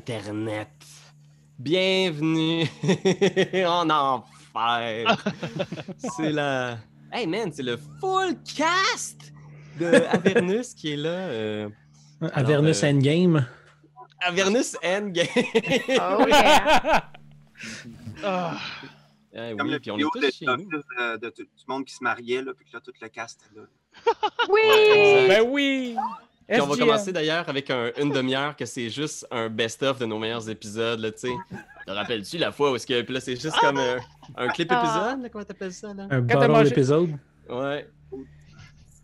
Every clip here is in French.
Internet. Bienvenue en enfer. c'est la. Hey man, c'est le full cast de Avernus qui est là. euh, Avernus euh, Endgame. Avernus Endgame. Oh yeah! Ah, Ah Comme oui, le puis on est de, tous chez nous. de- de tout- du monde qui se mariait, là, puis que là, toute le cast est là. Oui! exact. Ben oui! Puis on va commencer d'ailleurs avec un- une demi-heure que c'est juste un best-of de nos meilleurs épisodes, là, tu sais. Te rappelles-tu la fois où est-ce que. Puis là, c'est juste comme un, un clip Ah. épisode, là, comment t'appelles ça, là? Un bottle épisode. Ouais.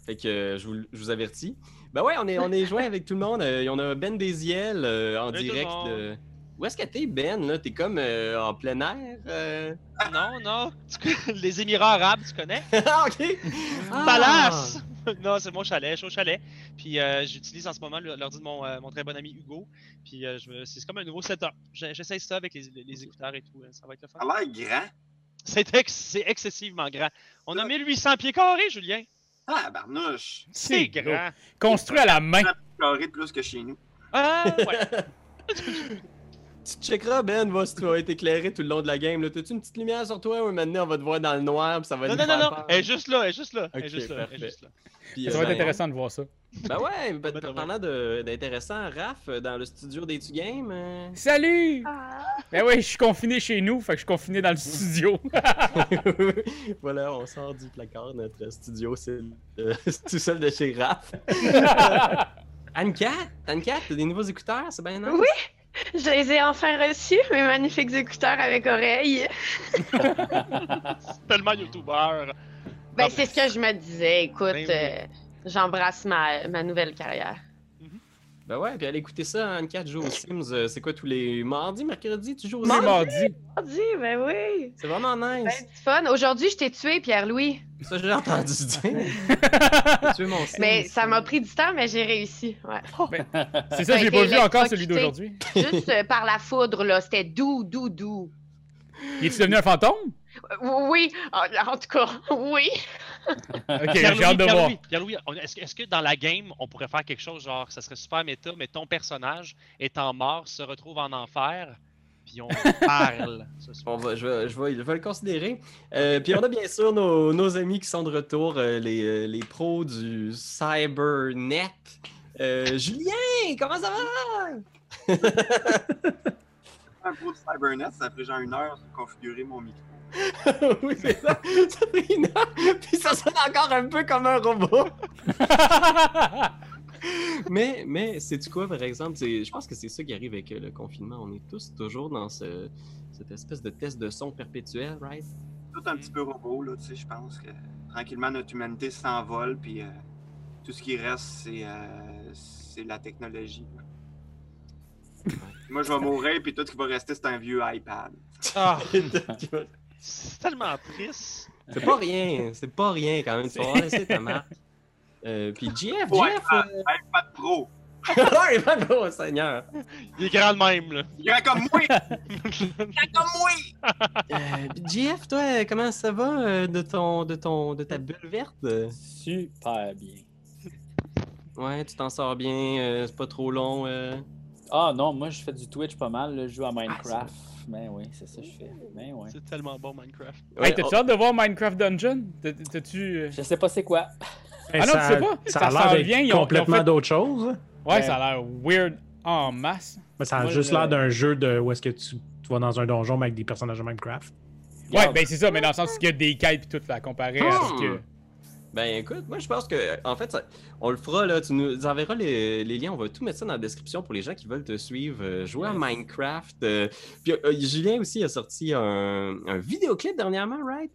Fait que euh, je, vous, je vous avertis. Ben ouais, on est, on est joint avec tout le monde. Euh, on a Ben Desiel euh, en Salut direct. de- Où est-ce que t'es, Ben? là? T'es comme euh, en plein air? euh? non, non. Tu Les Émirats arabes, tu connais? ah, ok! Ah! Palace! non, c'est mon chalet, je suis au chalet. Puis euh, j'utilise en ce moment le- l'ordi de mon, euh, mon très bon ami Hugo. Puis euh, c'est comme un nouveau setup. J'essaye ça avec les, écouteurs et tout. euh, Ça va être le fun. Ça a l'air grand. C'est ex- c'est excessivement grand. On a 1800 pieds carrés, Julien. Ah, barnouche. C'est grand. Construit à la main. Carré de plus que chez nous. Ah, ouais. Tu checkeras, Ben, va, si tu vas être éclairé tout le long de la game. là. T'as-tu une petite lumière sur toi ou maintenant on va te voir dans le noir puis ça va Non, nous non, non, non. peur? Elle est juste là, elle est juste là. Elle est Ok, juste là. Elle est parfait. juste là. Puis, Ça euh, va être ben, intéressant de voir ça. Ben ouais, ben, parlant de- d'intéressant, Raph, euh, dans le studio des Tu Games. euh, Salut! Ah. Ben oui, je suis confiné chez nous, fait que je suis confiné dans le studio. voilà, on sort du placard. Notre studio, c'est euh, tout seul de chez Raph. Anne-Cat, Anne-Cat, t'as des nouveaux écouteurs, c'est bien nice. Oui. Je les ai enfin reçus, mes magnifiques écouteurs avec oreilles. Tellement youtubeur. Ben, c'est ce que je me disais. Écoute, Ben euh, j'embrasse ma, ma nouvelle carrière. Ben ouais, puis allez écouter ça, Anne-Cat joue aux Sims. euh, c'est quoi tous les mardis, mercredis, tu joues aux C'est Sims? mardi. Dis, ben oui! C'est vraiment Ben, nice. du fun. Aujourd'hui, je t'ai tué, Pierre-Louis. Ça, j'ai entendu dire. tu es mon Sims. Mais ça m'a pris du temps, mais j'ai réussi. Ouais. C'est Ça j'ai pas vu encore celui d'aujourd'hui. Juste euh, par la foudre, là. C'était doux, doux, doux. Il est-tu devenu un fantôme? Oui, en, en tout cas, oui. Ok, j'ai hâte de voir. Pierre-Louis, est-ce que, dans la game, on pourrait faire quelque chose genre, ça serait super méta, mais ton personnage, étant mort, se retrouve en enfer, puis on parle ce soir. On va, je, vais, je, vais, je vais le considérer. Euh, puis on a bien sûr nos, nos amis qui sont de retour, euh, les, euh, les pros du Cybernet. Euh, Julien, comment ça va? Un pro de Cybernet, ça a pris genre une heure de configurer mon micro. oui, c'est ça. Ça fait une heure, puis ça sonne encore un peu comme un robot. mais, mais c'est-tu quoi, par exemple? C'est- Je pense que c'est ça qui arrive avec euh, le confinement. On est tous toujours dans ce, cette espèce de test de son perpétuel, right? Tout un petit peu robot, là, tu sais, je pense que tranquillement notre humanité s'envole, puis euh, tout ce qui reste, c'est euh, c'est la technologie. Moi, je vais mourir, puis tout ce qui va rester, c'est un vieux iPad. Ah, c'est c'est tellement triste. pas rien, c'est pas rien quand même. Tu vas laissé ta marque. Euh, puis Jeff, Ouais, Jeff! iPad Pro! Euh... ouais, pas beau, Seigneur! Il est grand de même, là. Il est comme moi! Il est comme moi! Euh, puis Jeff, toi, comment ça va euh, de ton, de ton, de ta bulle verte? Super bien. Ouais, tu t'en sors bien, euh, c'est pas trop long. euh. Ah non, moi je fais du Twitch pas mal, là, je joue à Ah, Minecraft. Mais oui, c'est ça que je fais. Mais ouais. C'est tellement bon, Minecraft. Ouais, Hey, t'as-tu hâte de voir Minecraft Dungeon? T'as- T'as-tu. euh, Je sais pas c'est quoi. Ah non, ça, tu sais pas? Ça Ça a l'air complètement fait- d'autre chose. hein? Ouais, Ouais. ça a l'air weird en masse. Mais ça a Moi, juste l'air d'un jeu de où est-ce que tu, tu vas dans un donjon mais avec des personnages de Minecraft. Ouais, ben c'est ça, mais dans le sens qu'il y a des quêtes et tout, là, comparé à ce que. Ben écoute, moi je pense que en fait, ça- on le fera là. Tu nous enverras les, les liens, on va tout mettre ça dans la description pour les gens qui veulent te suivre, euh, jouer à Minecraft. euh, puis euh, Julien aussi a sorti un, un vidéoclip dernièrement, right?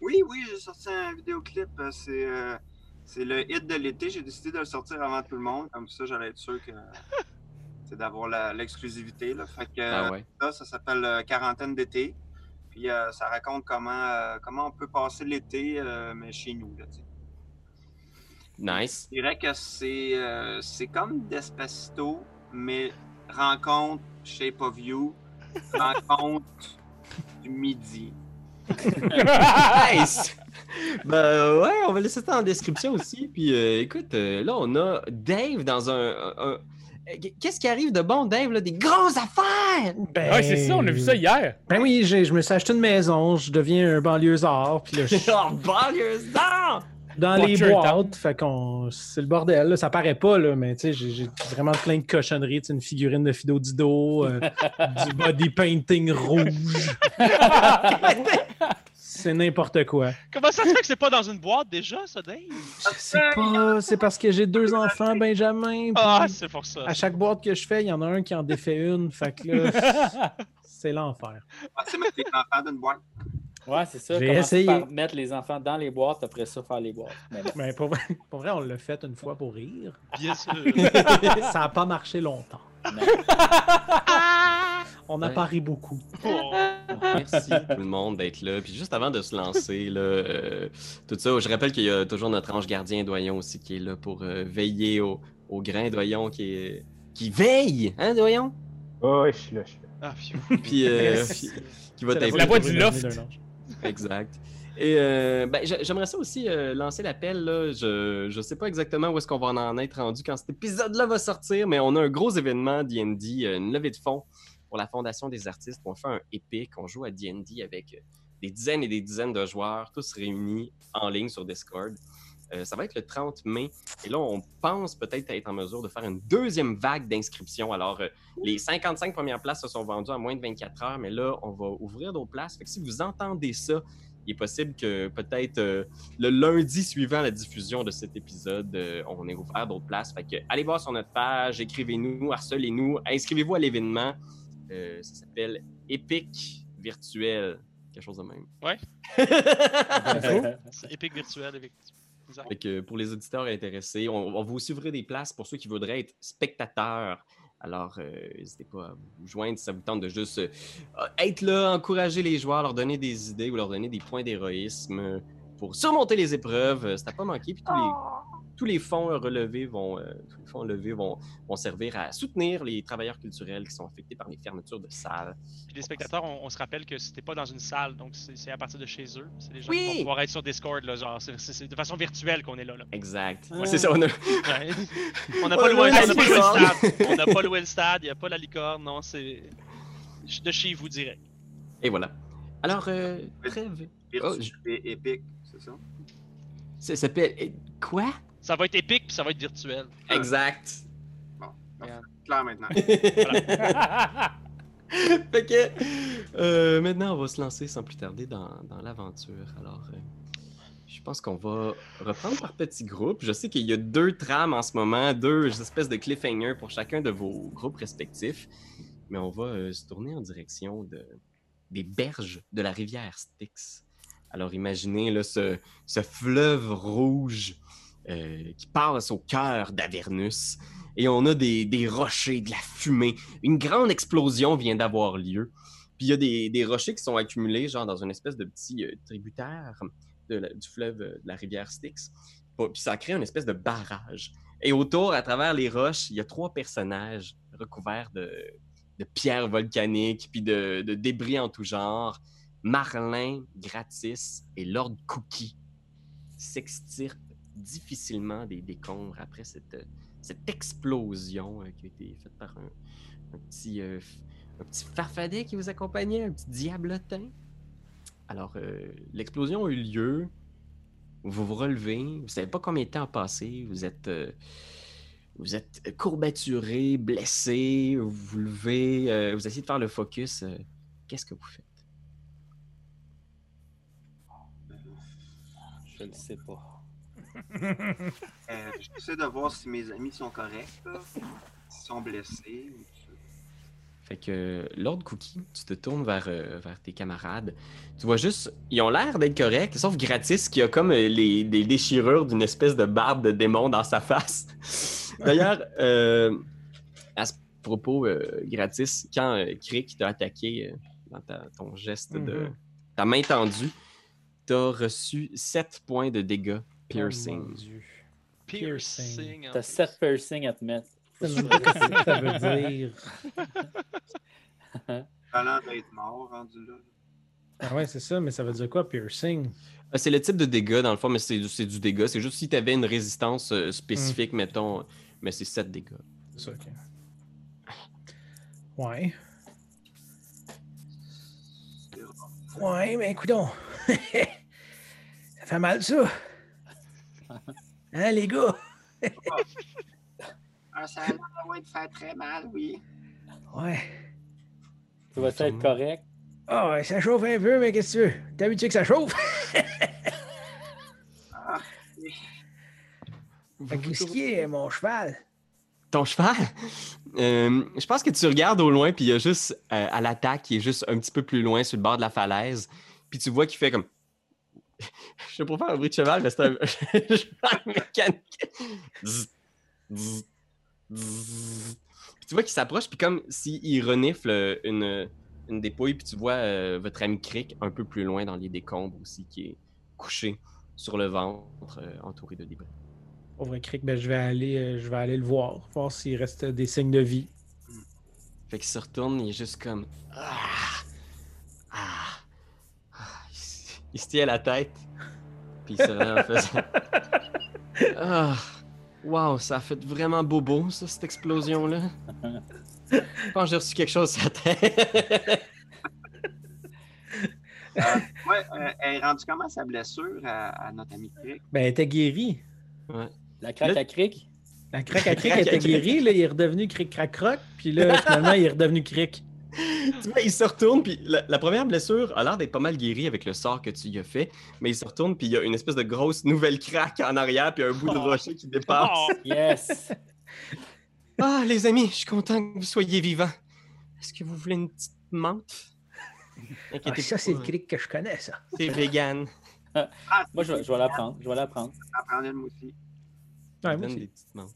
Oui, oui, j'ai sorti un vidéoclip. C'est euh, c'est le hit de l'été. J'ai décidé de le sortir avant tout le monde. Comme ça, j'allais être sûr que c'est d'avoir la- l'exclusivité. là. Fait que Ah ouais. ça, ça s'appelle euh, Quarantaine d'été. Puis euh, ça raconte comment, euh, comment on peut passer l'été, euh, mais chez nous. Là. Nice. Je dirais que c'est euh, c'est comme Despacito, mais rencontre Shape of You, rencontre du midi. nice! Ben ouais, on va laisser ça en description aussi. Puis euh, écoute, euh, là on a Dave dans un, un- Qu'est-ce qui arrive de bon, Dave? Là? Des grosses affaires! Ben, Ouais, c'est ça, on a vu ça hier. Ben oui, je me suis acheté une maison, je deviens un banlieusard, puis là, je suis oh, banlieusardard! dans les boîtes, fait qu'on... C'est le bordel, là, ça paraît pas, là, mais tu sais, j'ai j'ai vraiment plein de cochonneries, tu sais, une figurine de Fido Dido, euh, du body painting rouge. C'est n'importe quoi. Comment ça se fait que c'est pas dans une boîte déjà, ça, Dave? Je sais pas, c'est parce que j'ai deux enfants, Benjamin, Ah, c'est pour ça. à chaque boîte que je fais, il y en a un qui en défait une, fait que là, c'est l'enfer. Ah, tu sais, mettre les enfants d'une boîte. Ouais, c'est ça. J'ai essayé. par mettre les enfants dans les boîtes, après ça, faire les boîtes. Mais pour vrai, pour vrai, on l'a fait une fois pour rire. Bien sûr. ça n'a pas marché longtemps. On a Ouais. beaucoup. Oh. Merci tout le monde d'être là. Puis juste avant de se lancer, là, euh, tout ça, je rappelle qu'il y a toujours notre ange gardien Doyon aussi qui est là pour euh, veiller au, au grain Doyon qui est qui veille, hein Doyon? Oh, ouais, je suis là, je suis là. Ah. Puis euh, qui- qui va la voix du loft. Exact. Et euh, ben, j'a- j'aimerais ça aussi euh, lancer l'appel. Je ne sais pas exactement où est-ce qu'on va en être rendu quand cet épisode-là va sortir, mais on a un gros événement D&D, euh, une levée de fonds pour la Fondation des artistes. On fait un épique, on joue à D&D avec des dizaines et des dizaines de joueurs, tous réunis en ligne sur Discord. Ça va être le 30 mai. Et là, on pense peut-être être en mesure de faire une deuxième vague d'inscriptions. Alors, les 55 premières places se sont vendues en moins de 24 heures, mais là, on va ouvrir d'autres places. Fait que si vous entendez ça, il est possible que peut-être euh, le lundi suivant la diffusion de cet épisode, euh, on ait ouvert d'autres places. Fait que allez voir sur notre page, écrivez-nous, harcelez-nous, inscrivez-vous à l'événement. Euh, ça s'appelle Epic Virtuel. Quelque chose de même. C'est épique virtuel. Fait que pour les auditeurs intéressés, on, on vous ouvrir des places pour ceux qui voudraient être spectateurs. Alors, euh, n'hésitez pas à vous joindre si ça vous tente de juste euh, être là, encourager les joueurs, leur donner des idées ou leur donner des points d'héroïsme euh, pour surmonter les épreuves. Euh, Ça n'a pas manqué. Puis tous les, tous les fonds euh, relevés vont, euh, tous les fonds levés vont, vont servir à soutenir les travailleurs culturels qui sont affectés par les fermetures de salles. Puis les spectateurs, on, on se rappelle que c'était pas dans une salle, donc c'est à partir de chez eux. C'est les gens Oui! qui vont pouvoir être sur Discord, là, genre, c'est- de façon virtuelle qu'on est là. là. Exact. Ah. C'est ça, on a... Ouais. On n'a pas, loué, le stade. On n'a pas loué le stade, il n'y a pas la licorne, non, c'est de chez vous direct. Et voilà. Alors, euh, trêve. Oh, je- épique, c'est ça? Ça s'appelle... euh, Quoi? Ça va être épique, puis ça va être virtuel. Exact. Clair maintenant. fait que euh, maintenant, on va se lancer sans plus tarder dans, dans l'aventure. Alors, euh, je pense qu'on va reprendre par petits groupes. Je sais qu'il y a deux trames en ce moment, deux espèces de cliffhangers pour chacun de vos groupes respectifs. Mais on va euh, se tourner en direction de, des berges de la rivière Styx. Alors, imaginez là, ce, ce fleuve rouge euh, qui passe au cœur d'Avernus. Et on a des, des rochers, de la fumée, une grande explosion vient d'avoir lieu. Puis il y a des, des rochers qui sont accumulés, genre dans une espèce de petit euh, tributaire du fleuve euh, de la rivière Styx. Puis ça crée une espèce de barrage. Et autour, à travers les roches, il y a trois personnages recouverts de, de pierres volcaniques, puis de, de débris en tout genre. Marlin, Gratis et Lord Cookie s'extirpent difficilement des décombres après cette, euh, cette explosion euh, qui a été faite par un, petit, euh, petit farfadet qui vous accompagnait, un petit diablotin. Alors, euh, l'explosion a eu lieu. Vous vous relevez. Vous savez pas combien de temps a passé. Vous êtes, vous êtes courbaturé, blessé. Vous vous levez. vous essayez de faire le focus. Qu'est-ce que vous faites? Je le sais pas. Euh, J'essaie de voir si mes amis sont corrects, là, s'ils sont blessés. Fait que, Lord Cookie, tu te tournes vers, euh, vers tes camarades. Tu vois juste, ils ont l'air d'être corrects, sauf Gratis qui a comme euh, les, des déchirures d'une espèce de barbe de démon dans sa face. D'ailleurs, euh, à ce propos, euh, Gratis, quand euh, Crick t'a attaqué euh, dans ta- ton geste de Mhm. ta main tendue, t'as reçu 7 points de dégâts piercing. Dieu. Piercing. en T'as plus. 7 piercings à te mettre. Que ça veut dire? Talent d'être mort rendu là. Ah ouais, c'est ça, mais ça veut dire quoi, piercing? Euh, C'est le type de dégâts, dans le fond, mais c'est du- c'est du dégât. C'est juste si tu avais une résistance euh, spécifique, mettons, mais c'est 7 dégâts. C'est ça, ok. Ouais. Ouais, mais écoutons. ça fait mal, ça. Hein, les gars? Ah, ça a l'air ouais, de faire très mal, oui. Ouais. Tu vas être correct? Ah, ouais, ça chauffe un peu, mais qu'est-ce que tu veux? T'es habitué que ça chauffe? Ah, Fait que Qu'est-ce qui est, mon cheval? Ton cheval? Euh, je pense que tu regardes au loin, puis il y a juste euh, à l'attaque, qui est juste un petit peu plus loin sur le bord de la falaise. Puis tu vois qu'il fait comme. Je sais pas faire un bruit de cheval, mais c'est un cheval mécanique. Zzz, zzz, zzz. Puis tu vois qu'il s'approche, puis comme s'il renifle euh, une, une dépouille, puis tu vois euh, votre ami Crick un peu plus loin dans les décombres aussi, qui est couché sur le ventre, euh, entouré de débris. Pauvre Crick, ben, je vais aller, euh, je vais aller le voir, voir s'il reste des signes de vie. Fait qu'il se retourne, il est juste comme. Ah! Ah! Il, se- tient à la tête. Puis il se rend en faisant. Ah! Wow, ça a fait vraiment bobo, ça, cette explosion-là. Je pense que j'ai reçu quelque chose sur la tête. Ouais, euh, elle est rendue comment sa blessure à, à notre ami Crick? Ben, elle était guérie. La craque à cric? La craque à cric Craque à était guérie, là, il est redevenu cric crac croc, puis là, finalement, il est redevenu cric. tu vois, il se retourne, puis la, la première blessure a l'air d'être pas mal guérie avec le sort que tu y as fait. Mais il se retourne, puis il y a une espèce de grosse nouvelle craque en arrière, puis un bout de Oh. rocher qui dépasse. Oh, Yes! Ah, les amis, je suis content que vous soyez vivants. Est-ce que vous voulez une petite menthe? Ah, ça, c'est le cric que je connais, ça. C'est vegan. Ah, Moi, je vais, je vais la prendre. Je vais la prendre. en prendre une aussi. Ouais, moi donne aussi. des petites menthes.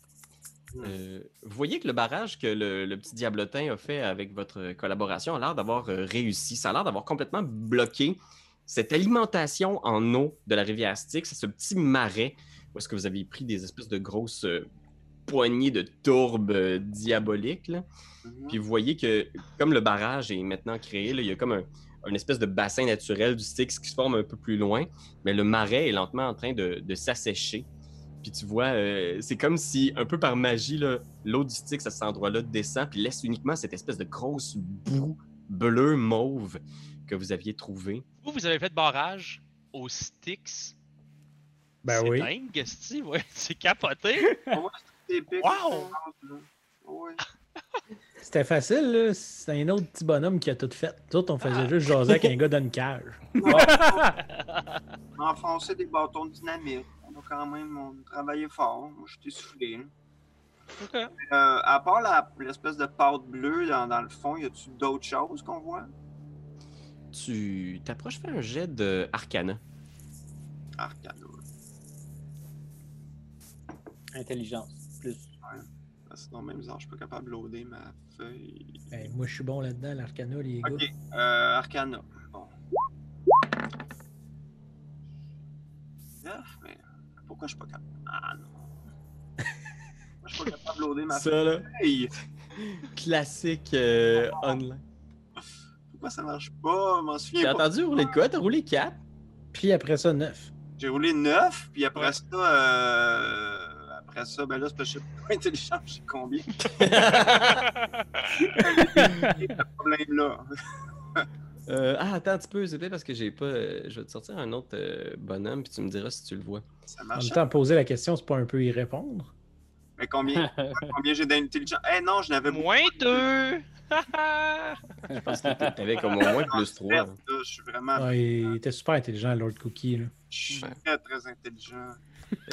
Euh, vous voyez que le barrage que le, le petit diablotin a fait avec votre collaboration a l'air d'avoir euh, réussi. Ça a l'air d'avoir complètement bloqué cette alimentation en eau de la rivière Styx, ce petit marais où est-ce que vous avez pris des espèces de grosses euh, poignées de tourbes euh, diaboliques. là. Mhm. Puis vous voyez que comme le barrage est maintenant créé, là, il y a comme un, un espèce de bassin naturel du Styx qui se forme un peu plus loin, mais le marais est lentement en train de, de s'assécher. Puis tu vois, euh, c'est comme si, un peu par magie, l'eau du Styx à cet endroit-là descend, puis laisse uniquement cette espèce de grosse boue bleue mauve que vous aviez trouvée. Vous, vous avez fait barrage au Styx. Ben c'est oui. dingue, esti, ouais, c'est capoté. C'est. Wow! Ouais. C'était facile, là. C'est un autre petit bonhomme qui a tout fait. Tout on faisait juste jaser avec un gars dans une cage. On a enfoncé des bâtons de dynamite. On a quand même on a travaillé fort. Moi, je suis essoufflé. là. Ok. Euh, à part l'espèce de pâte bleue dans, dans le fond, y a-tu d'autres choses qu'on voit? Tu t'approches, fais un jet de Arcana. Arcana. Intelligence. Plus. Ah, Sinon, même genre, je suis pas capable de loader ma feuille. Ben, moi, je suis bon là-dedans, l'arcana, les gars. Ok, euh, Arcana. Bon. Neuf, mais pourquoi je suis pas capable? Ah non. Moi, je suis pas capable de loader ma Ça, là, feuille? classique euh, online. Pourquoi ça marche pas? Je m'en T'as souviens pas. entendu rouler quoi? T'as roulé 4? Puis après ça, 9. J'ai roulé 9, puis après Ouais. ça, euh, après ça, ben là, c'est parce que je suis pas intelligent, j'ai combien? Ce problème-là. Euh, ah, attends un petit peu, c'est peut-être parce que j'ai pas. euh, je vais te sortir un autre euh, bonhomme, puis tu me diras si tu le vois. Ça En marche. même temps, poser la question, c'est pas un peu y répondre. Mais combien, combien j'ai d'intelligence? Eh non, je n'avais Moins deux! Je pense que t'avais comme au moins plus 3. Là, Je suis vraiment il était super intelligent, Lord Cookie. Là. je suis Ouais. très, très intelligent.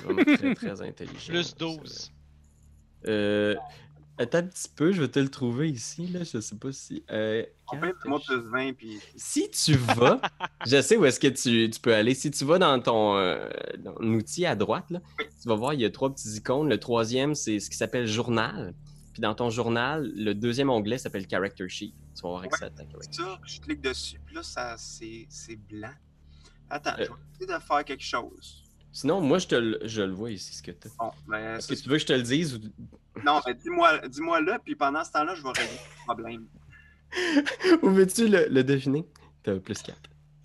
Vraiment très, très intelligent. Plus c'est vrai. 12. Euh, attends un petit peu, je vais te le trouver ici, là. Je sais pas si. Euh, Combien quand- de moi plus 20, puis Si tu vas, je sais où est-ce que tu, tu peux aller. Si tu vas dans ton euh, dans l'outil à droite, là, tu vas voir, il y a trois petits icônes. Le troisième, c'est ce qui s'appelle journal. Puis dans ton journal, le deuxième onglet s'appelle Character Sheet. Tu vas voir accès à ta character c'est ça, je clique dessus, puis là, ça, c'est, c'est blanc. Attends, Euh. je vais essayer de faire quelque chose. Sinon, moi, je, te le, je le vois ici, ce que tu Bon, ben, Est-ce que tu veux que je te le dise ou... non, mais dis-moi, dis-moi là, puis pendant ce temps-là, je vais régler le problème. ou veux-tu le, le deviner? T'as plus 4.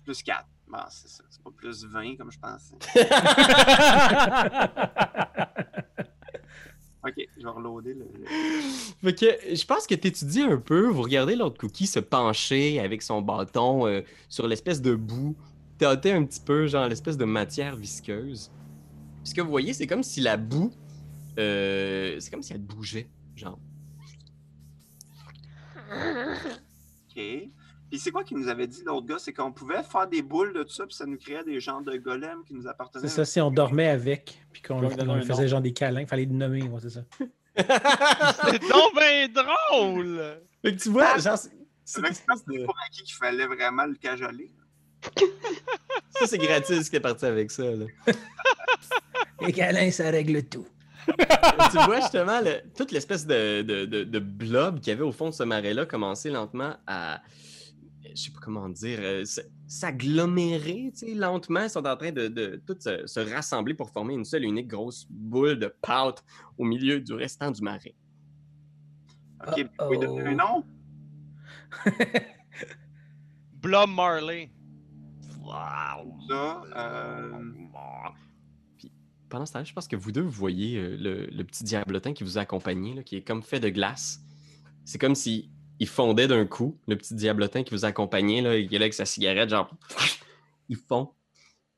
Plus 4. Bon, c'est ça. C'est pas plus 20 comme je pensais. Ok, je vais reloader le. Fait que je pense que tu étudies un peu, vous regardez l'autre cookie se pencher avec son bâton euh, sur l'espèce de boue, tâter un petit peu, genre l'espèce de matière visqueuse. Puis ce que vous voyez, c'est comme si la boue, euh, c'est comme si elle bougeait, genre. Ok. Puis c'est quoi qu'il nous avait dit l'autre gars? C'est qu'on pouvait faire des boules de tout ça, puis ça nous créait des genres de golems qui nous appartenaient. C'est ça, si on dormait avec, puis qu'on faisait nom. genre des câlins, fallait le nommer, ouais, c'est ça. C'est donc bien drôle! Fait que tu vois, genre, c'est- une que c'est espèce de- pour acquis qu'il fallait vraiment le cajoler. Ça, c'est gratis qui est parti avec ça, là. Les câlins, ça règle tout. tu vois justement le- toute l'espèce de, de, de, de blob qu'il y avait au fond de ce marais-là commencer lentement à. Je sais pas comment dire. euh, S'agglomérer, tu sais, lentement. Ils sont en train de, de tout se, se rassembler pour former une seule unique grosse boule de pâte au milieu du restant du marais. Ok, vous pouvez donner un nom? Blob Marley. Ça, euh, Puis, pendant ce temps je pense que vous deux, vous voyez euh, le, le petit diablotin qui vous a accompagné, là, qui est comme fait de glace. C'est comme si il fondait d'un coup, le petit diablotin qui vous accompagnait, là, qui est là avec sa cigarette, genre, il fond.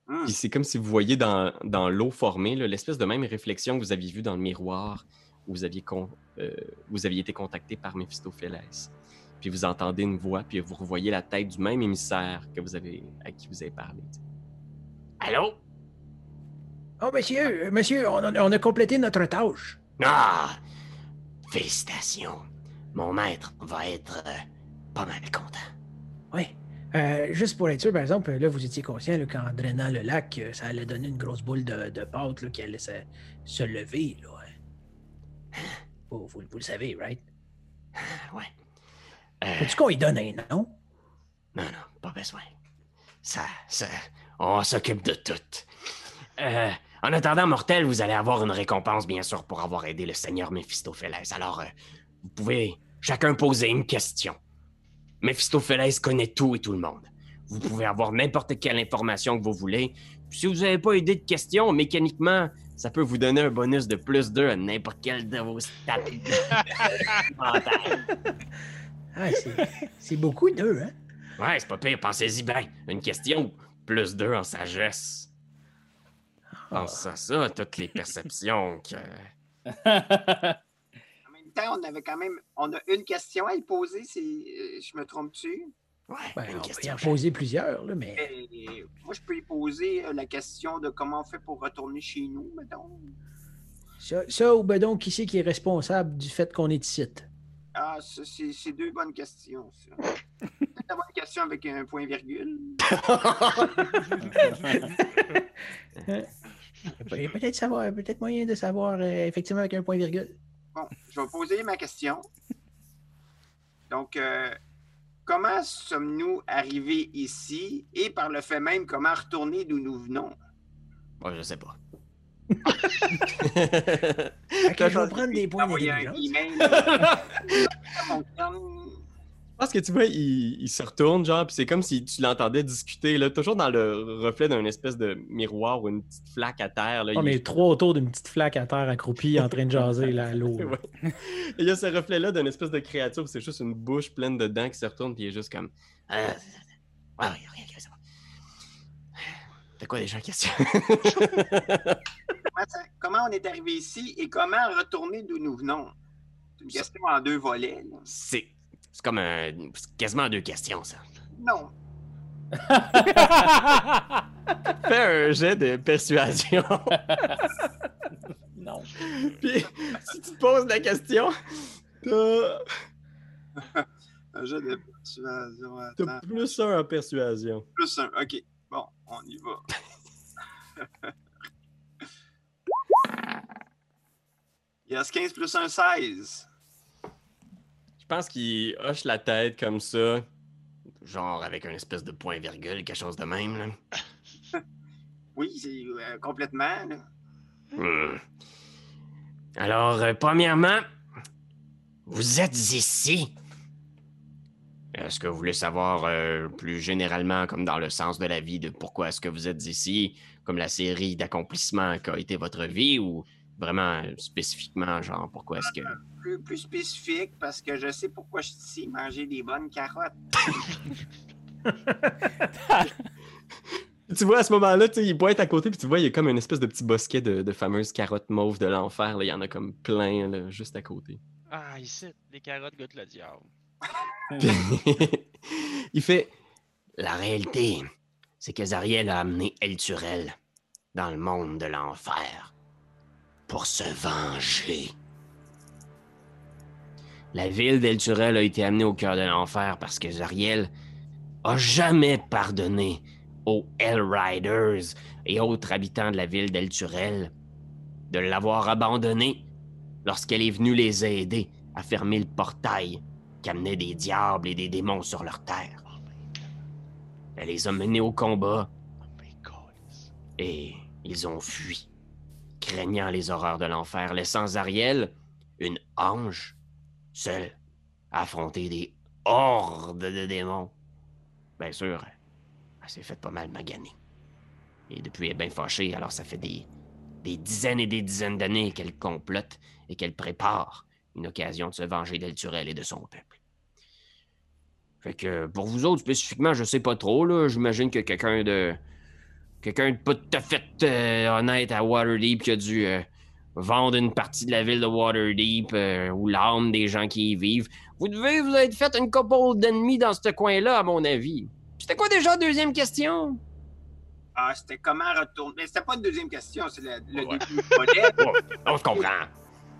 hmm, Puis c'est comme si vous voyez dans, dans l'eau formée l'espèce de même réflexion que vous aviez vue dans le miroir où vous aviez, con- euh, vous aviez été contacté par Méphistophélès. Puis vous entendez une voix, puis vous revoyez la tête du même émissaire que vous avez, à qui vous avez parlé. Allô? Oh, monsieur, monsieur, on a, on a complété notre tâche. Ah! Félicitations. Mon maître va être euh, pas mal content. Oui. Euh, juste pour être sûr, par exemple, là, vous étiez conscient qu'en drainant le lac, euh, ça allait donner une grosse boule de, de pâte là, qui allait se, se lever. Là, hein? Vous, vous- vous le savez, right? Ouais. Euh, Veux-tu qu'on y donne un nom? Non, non, pas besoin. Ça, ça, on s'occupe de tout. Euh, en attendant, mortel, vous allez avoir une récompense, bien sûr, pour avoir aidé le seigneur Méphistophélès. Alors, euh, vous pouvez chacun poser une question. Méphistophélès connaît tout et tout le monde. Vous pouvez avoir n'importe quelle information que vous voulez. Puis si vous n'avez pas idée de question, mécaniquement, ça peut vous donner un bonus de plus 2 à n'importe quel de vos stats. Ah, c'est- beaucoup d'eux, hein? Ouais, c'est pas pire, pensez-y bien. Une question, plus deux en sagesse. Pense à ça, toutes les perceptions que. En même temps, on avait quand même. On a une question à y poser, si euh, je me trompe-tu? Ouais, Ben, une on peut y question. en poser plusieurs, là, mais. Et moi, je peux y poser euh, la question de comment on fait pour retourner chez nous, mettons. Ça, ça ou ben donc, qui c'est qui est responsable du fait qu'on est ici? Ah, ça, c'est c'est deux bonnes questions, ça. Peut-être la bonne question avec un point virgule. Il y a peut-être savoir, peut-être moyen de savoir euh, effectivement avec un point virgule. Bon, je vais poser ma question. Donc, euh, comment sommes-nous arrivés ici et par le fait même, comment retourner d'où nous venons? Ouais, je sais pas. Ok, je vais prendre des points d'intelligence. Je pense que tu vois, il, il se retourne, genre, puis c'est comme si tu l'entendais discuter, là, toujours dans le reflet d'un espèce de miroir ou une petite flaque à terre. Là, On il- est trois autour d'une petite flaque à terre accroupie en train de jaser là, à l'eau. là. Ouais. Et Il y a ce reflet-là d'une espèce de créature, c'est juste une bouche pleine de dents qui se retourne, puis il est juste comme. Ah, ouais, ouais, quoi déjà question? Comment, ça- comment on est arrivé ici et comment retourner d'où nous venons? C'est une question en deux volets. là. c'est. C'est comme un. c'est quasiment deux questions, ça. Non. Fais un jet de persuasion. non. Puis, si tu te poses la question, t'as Un jeu de persuasion. t'as plus un en persuasion. Plus un. OK. Bon, on y va. Yes, 15 plus 1, 16. Je pense qu'il hoche la tête comme ça, genre avec un espèce de point-virgule, quelque chose de même. Là. Oui, c'est euh, complètement. là. Hmm. Alors, euh, premièrement, vous êtes ici. Est-ce que vous voulez savoir euh, plus généralement, comme dans le sens de la vie, de pourquoi est-ce que vous êtes ici, comme la série d'accomplissements qu'a été votre vie, ou vraiment euh, spécifiquement, genre, pourquoi est-ce que. Plus, plus spécifique, parce que je sais pourquoi je suis ici, manger des bonnes carottes. Tu vois, à ce moment-là, il pointe à côté, puis tu vois, il y a comme une espèce de petit bosquet de, de fameuses carottes mauves de l'enfer. là. Il y en a comme plein, là, juste à côté. Ah, ici, les carottes goûtent le diable. il fait La réalité, c'est que Zariel a amené Elturel dans le monde de l'enfer pour se venger. La ville d'Elturel a été amenée au cœur de l'enfer parce que Zariel a jamais pardonné aux Hellriders et autres habitants de la ville d'Elturel de l'avoir abandonnée lorsqu'elle est venue les aider à fermer le portail qui des diables et des démons sur leur terre. Elle les a menés au combat et ils ont fui, craignant les horreurs de l'enfer, laissant Zariel, une ange, seule, affronter des hordes de démons. Bien sûr, elle s'est fait pas mal maganer. Et depuis, elle est bien fâchée, alors ça fait des, des dizaines et des dizaines d'années qu'elle complote et qu'elle prépare une occasion de se venger d'Elturel et de son peuple. Fait que pour vous autres spécifiquement, je sais pas trop, là. J'imagine que quelqu'un de. Quelqu'un de pas tout à fait euh, honnête à Waterdeep qui a dû euh, vendre une partie de la ville de Waterdeep euh, ou l'âme des gens qui y vivent. Vous devez vous être fait une couple d'ennemis dans ce coin-là, à mon avis. C'était quoi déjà la deuxième question? Ah, c'était comment retourner? Mais c'était pas une deuxième question, c'est le, le Ouais. début du. Ouais, on se comprend.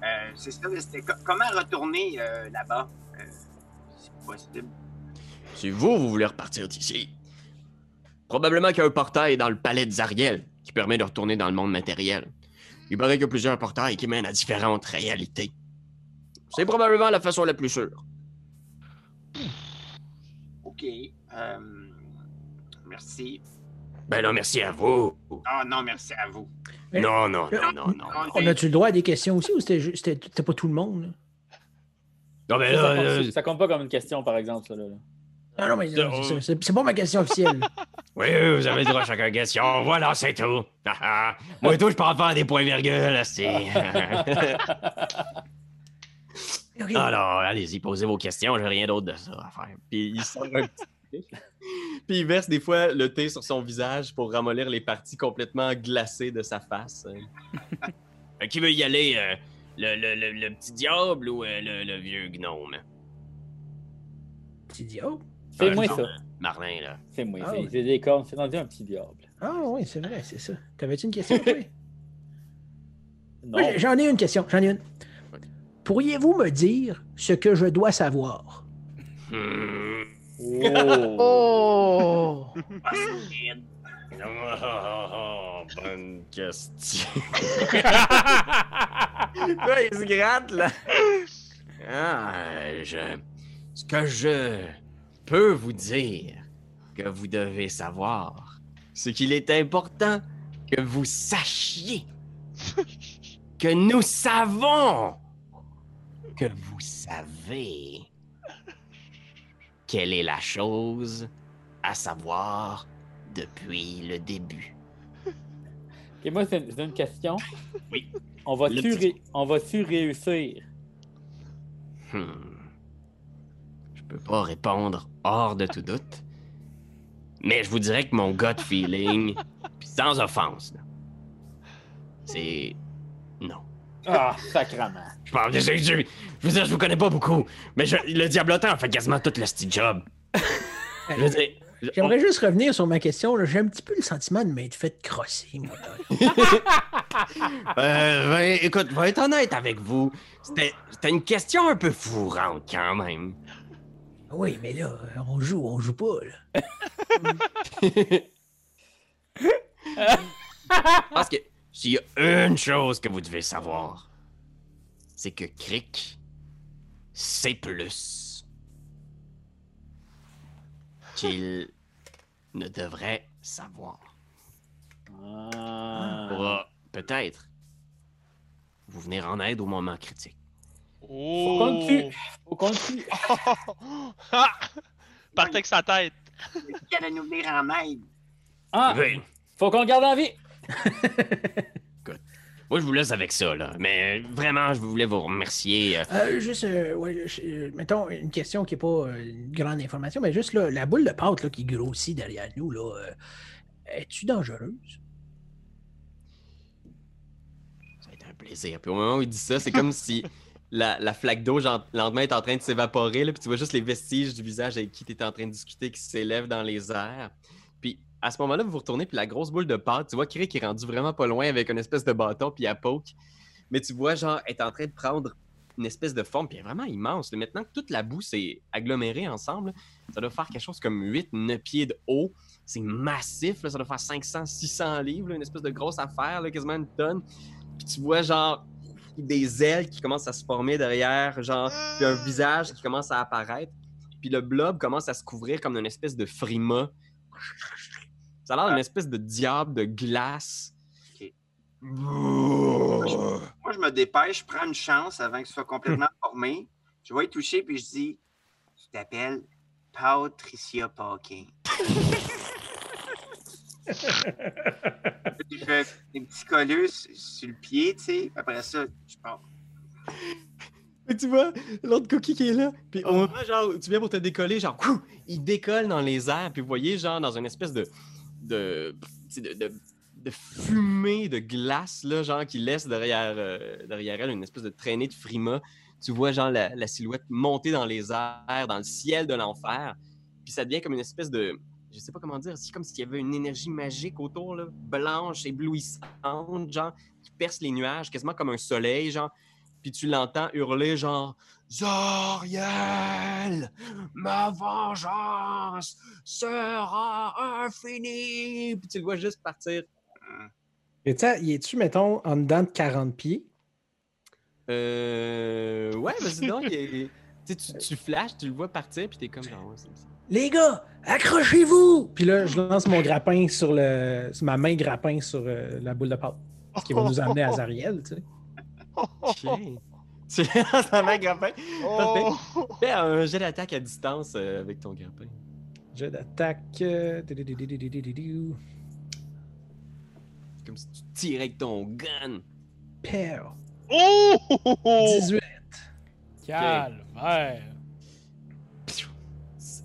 Euh, c'est ça, c'était co- comment retourner euh, là-bas? Euh, c'est possible. Si vous, vous voulez repartir d'ici, probablement qu'il y a un portail dans le palais de Zariel qui permet de retourner dans le monde matériel. Il paraît qu'il y a plusieurs portails qui mènent à différentes réalités. C'est probablement la façon la plus sûre. OK. Euh, merci. Ben là, merci à vous. Ah non, merci à vous. Mais- Non, non, non, non, non. On a-tu le droit à des questions aussi ou c'était pas tout le monde? Non, mais Ça, là, ça euh, compte, ça compte pas comme une question, par exemple, ça, là. Non, non, mais Euh, c'est- c'est pas ma question officielle. oui, oui, vous avez le droit à chaque question. Voilà, c'est tout. Moi et tout, je parle faire des points-virgules, c'est. Ok. Alors, allez-y, posez vos questions, j'ai rien d'autre de ça à faire. Puis il sort un petit. Puis il verse des fois le thé sur son visage pour ramollir les parties complètement glacées de sa face. Euh, Qui veut y aller? euh, le, le- le- le petit diable ou euh, le, le vieux gnome? Petit diable? Fais-moi Euh, ça. Marlin, là. Fais-moi. Ah c'est oui. c'est des cornes. C'est rendu un petit diable. Ah oui, c'est vrai, c'est ça. T'avais-tu une question, toi? Non. Oui, J'en ai une question, j'en ai une. Pourriez-vous me dire ce que je dois savoir? Hmm. Oh. Oh! Oh, bonne question. Il se gratte, là? Ah, je... Ce que je peux vous dire que vous devez savoir, C'est qu'il est important. que vous sachiez que nous savons que vous savez quelle est la chose à savoir depuis le début. Et moi, c'est c'est une question. Oui. On va-tu ré- va-tu réussir? Hmm. Je peux pas répondre hors de tout doute. Mais je vous dirais que mon gut feeling, puis sans offense, là, c'est non. Ah, sacrement. Je parle de je, je, veux dire, je vous connais pas beaucoup, mais je- le diablotin a fait quasiment tout le style job. Je veux dire, je- J'aimerais juste revenir sur ma question. J'ai un petit peu le sentiment de m'être fait crosser, moi. Euh, ben, écoute, je vais être honnête avec vous. C'était une question un peu fourrante quand même. Oui, mais là, on joue, on joue pas, là. Parce que s'il y a une chose que vous devez savoir, c'est que Crick, c'est plus qu'il ne devrait savoir. Ah. Pourra peut-être vous venir en aide au moment critique. Oh! qu'on le tue. Faut qu'on le tue. Ah! Partez avec sa tête. Qui allait nous venir en aide. Ah, Oui. faut qu'on le garde en vie. Moi, je vous laisse avec ça, là. Mais euh, vraiment, je voulais vous remercier. euh, Euh, juste, euh, ouais, je- euh, mettons, une question qui n'est pas euh, une grande information, mais juste là, la boule de pâte là, qui grossit derrière nous, là, euh, es-tu dangereuse? Ça va être un plaisir. Puis au moment où il dit ça, c'est comme si la, la flaque d'eau, lentement, est en train de s'évaporer. Puis tu vois juste les vestiges du visage avec qui tu étais en train de discuter qui s'élèvent dans les airs. Puis à ce moment-là, vous vous retournez, puis la grosse boule de pâte, tu vois Kiri qui est rendu vraiment pas loin avec une espèce de bâton, puis à poke. Mais tu vois, genre, est en train de prendre une espèce de forme, puis elle est vraiment immense. Maintenant que toute la boue s'est agglomérée ensemble, ça doit faire quelque chose comme 8-9 pieds de haut. C'est massif, ça doit faire 500-600 livres, une espèce de grosse affaire, quasiment une tonne. Puis tu vois, genre, des ailes qui commencent à se former derrière, genre, puis un visage qui commence à apparaître. Puis le blob commence à se couvrir comme une espèce de frima. Ça a l'air d'une espèce de diable de glace. Moi, je me dépêche, je prends une chance avant qu'il soit complètement formé. Je vais y toucher, puis je dis Tu t'appelles Patricia je fais colleux sur le pied, tu sais. Après ça, je pars. Mais tu vois, l'autre cookie qui est là, puis au moment, genre, tu viens pour te décoller, genre, couh, il décolle dans les airs, puis vous voyez, genre, dans une espèce de. de, de- de fumée de glace, là, genre, qui laisse derrière, euh, derrière elle une espèce de traînée de frima. Tu vois, genre, la, la silhouette monter dans les airs, dans le ciel de l'enfer, puis ça devient comme une espèce de. Je sais pas comment dire, c'est comme s'il y avait une énergie magique autour, là, blanche, éblouissante, genre, qui perce les nuages, quasiment comme un soleil, genre puis tu l'entends hurler genre Zoriel, ma vengeance sera infinie. Puis tu le vois juste partir. Et tu es-tu, mettons, en dedans de 40 pieds? Euh. Ouais, vas-y donc. il est- tu, flashes, tu le vois partir, puis t'es comme genre. Ouais, c'est ça. Les gars, accrochez-vous! Puis là, je lance mon grappin sur le. sur ma main grappin sur euh, la boule de pâte. Ce qui va nous amener à Zariel, tu sais. Tu lances ta main grappin. Oh! Fais un jet d'attaque à distance euh, avec ton grappin. Jeu d'attaque. euh. C'est comme si tu tirais avec ton gun. Père. Oh! 18. Calvaire.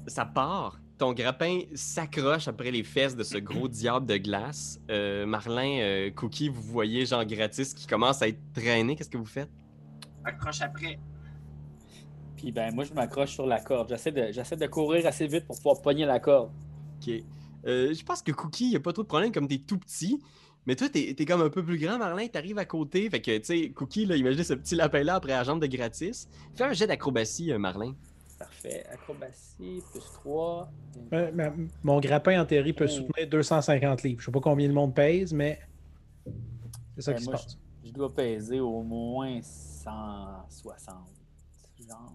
Ça part. Ton grappin s'accroche après les fesses de ce gros diable de glace. Euh, Marlin, euh, Cookie, vous voyez Jean Gratis qui commence à être traîné. Qu'est-ce que vous faites? Accroche après. Puis ben moi je m'accroche sur la corde. J'essaie de, j'essaie de courir assez vite pour pouvoir pogner la corde. Ok. Euh, je pense que Cookie, il a pas trop de problème comme t'es tout petit. Mais toi, t'es es comme un peu plus grand, Marlin, t'arrives à côté. Fait que, tu sais, Cookie, là, imaginez ce petit lapin-là après la jambe de gratis. Fais un jet d'acrobatie, euh, Marlin. Parfait. Acrobatie, plus 3. Euh, ma- mon grappin en théorie peut Oh. soutenir 250 livres. Je sais pas combien le monde pèse, mais c'est ça Ben, qui se passe. Je dois peser au moins 160. Genre.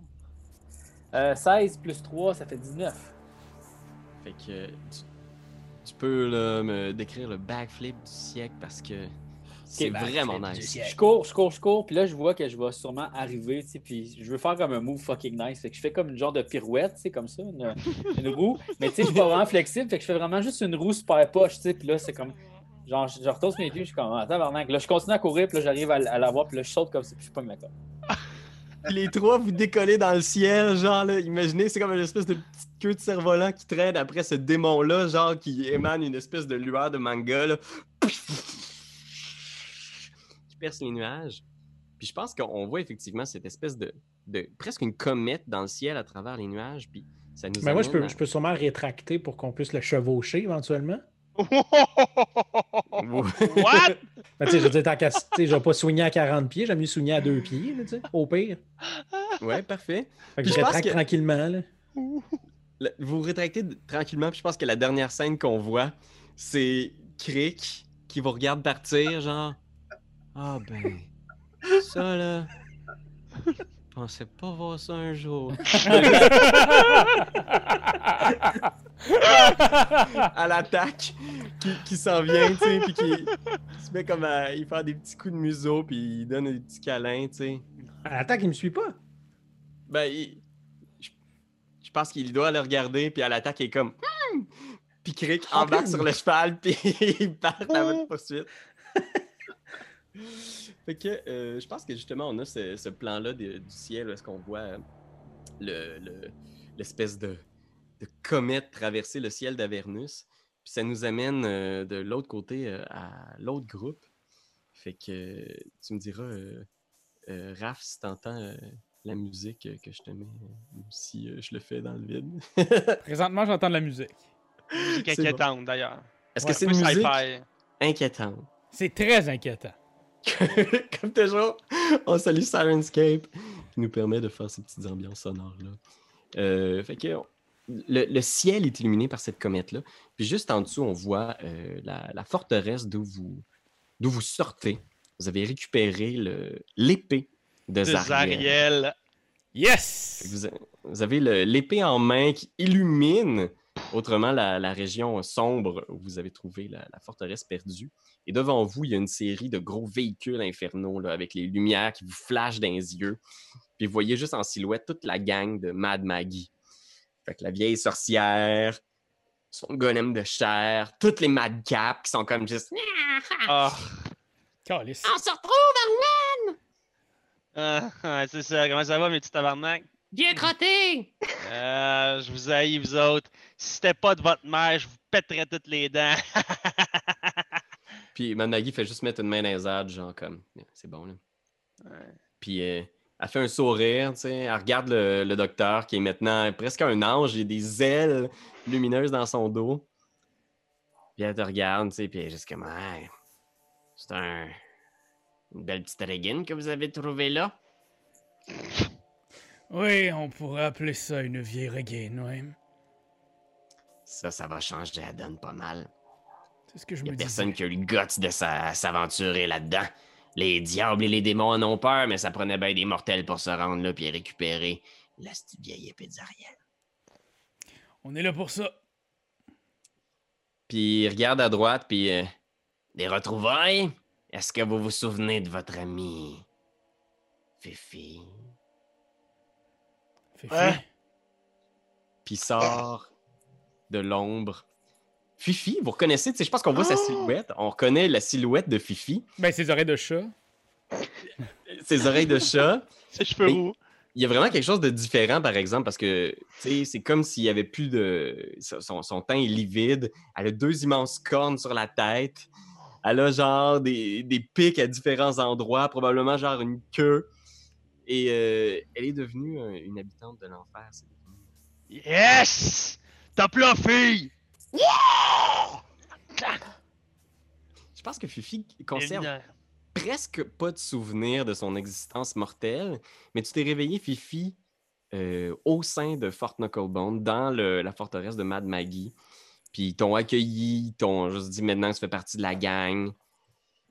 Euh, 16 plus 3, ça fait 19. Fait que tu, tu peux là, me décrire le backflip du siècle parce que c'est vraiment nice. Je cours, je cours, je cours, puis là, je vois que je vais sûrement arriver, tu sais, puis je veux faire comme un move fucking nice. Fait que je fais comme une genre de pirouette, tu sais, comme ça, une, une roue. Mais tu sais, je suis pas vraiment flexible, fait que je fais vraiment juste une roue super poche, tu sais, puis là, c'est comme. Genre, je, je retourne sur mes pieds, je suis comme, attends, tabarnak. Là, je continue à courir, puis là, j'arrive à, à l'avoir, puis là, je saute comme ça, puis je pogne la corde. Les trois, vous décollez dans le ciel, genre, là, imaginez, c'est comme une espèce de petite queue de cerf-volant qui traîne après ce démon-là, genre, qui émane une espèce de lueur de manga, là, perce les nuages. Puis je pense qu'on voit effectivement cette espèce de, de presque une comète dans le ciel à travers les nuages, puis ça nous Mais moi, je peux, à- je peux sûrement rétracter pour qu'on puisse le chevaucher éventuellement. What? Sais, je veux dire, tant qu'à- je vais pas soigner à 40 pieds, j'aime mieux soigner à deux pieds, là, tu sais, au pire. Ouais, parfait. Fait que je rétracte que- tranquillement, là. Le- vous vous rétractez tranquillement, puis je pense que la dernière scène qu'on voit, c'est Crick qui vous regarde partir, genre Ah ben, ça là, je pensais pas voir ça un jour. à l'attaque, qui, qui s'en vient, tu sais, puis qui, qui se met comme à y faire des petits coups de museau, puis il donne des petits câlins, tu sais. À l'attaque, il me suit pas. Ben, il- je, je pense qu'il doit le regarder, puis à l'attaque, il est comme. Hmm! Puis Crick embarque sur le cheval, puis il part à votre poursuite. Fait que euh, je pense que justement, on a ce, ce plan-là du ciel où est-ce qu'on voit euh, le- le- l'espèce de, de comète traverser le ciel d'Avernus. Puis ça nous amène euh, de l'autre côté euh, à l'autre groupe. Fait que tu me diras, euh, euh, Raph, si t'entends euh, la musique que je te mets, ou si euh, je le fais dans le vide. Présentement, j'entends de la musique. Musique bon. inquiétante d'ailleurs. Est-ce Ouais, que c'est Un une musique inquiétante? C'est très inquiétant. Comme toujours, on salue Sirenscape qui nous permet de faire ces petites ambiances sonores-là. Euh, fait que le, le ciel est illuminé par cette comète-là. Puis juste en dessous, on voit euh, la, la forteresse d'où vous, d'où vous sortez. Vous avez récupéré le- l'épée de, De Zariel. Yes! Vous, avez l'épée en main qui illumine autrement la, la région sombre où vous avez trouvé la, la forteresse perdue. Et devant vous, il y a une série de gros véhicules infernaux là, avec les lumières qui vous flashent dans les yeux. Puis vous voyez juste en silhouette toute la gang de Mad Maggie. Fait que la vieille sorcière, son golem de chair, toutes les madcaps qui sont comme juste Ah, Calice. On se retrouve, ah, ouais, c'est ça. Comment ça va, mes petits tabarnak? Bien crotté! Euh, je vous haïs, vous autres. Si c'était pas de votre mère, je vous pèterais toutes les dents. Puis Mad Maggie fait juste mettre une main dans les airs, genre comme, c'est bon là. Ouais. Puis euh, elle fait un sourire, tu sais, elle regarde le, le docteur qui est maintenant presque un ange, il a des ailes lumineuses dans son dos. Puis elle te regarde, tu sais, puis elle est juste comme, Ouais, c'est un... une belle petite régine que vous avez trouvée là. Oui, on pourrait appeler ça une vieille regaine, ouais. Ça, ça va changer la donne pas mal. C'est ce que je Y a me personne disais. qui a eu le guts de sa- s'aventurer là-dedans. Les diables et les démons en ont peur, mais ça prenait bien des mortels pour se rendre là puis récupérer la vieille Zariel. On est là pour ça. Puis regarde à droite, puis euh, Des retrouvailles? Est-ce que vous vous souvenez de votre ami Fifi? Fifi. Hein? puis sort de l'ombre. Fifi, vous reconnaissez, je pense qu'on voit sa silhouette, on reconnaît la silhouette de Fifi, Ben, ses oreilles de chat. ses oreilles de chat. Ses cheveux roux. Il y a vraiment quelque chose de différent, par exemple, parce que tu sais, c'est comme s'il y avait plus de. Son, son teint est livide. Elle a deux immenses cornes sur la tête. Elle a genre des, des pics à différents endroits, probablement genre une queue. Et euh, elle est devenue euh, une habitante de l'enfer. c'est devenu- Yes! Tape la fille! Je pense que Fifi conserve presque pas de souvenir de son existence mortelle, mais tu t'es réveillé, Fifi, euh, au sein de Fort Knucklebone, dans le- la forteresse de Mad Maggie. Puis ils t'ont accueilli, ils t'ont juste dit maintenant que tu fais partie de la gang.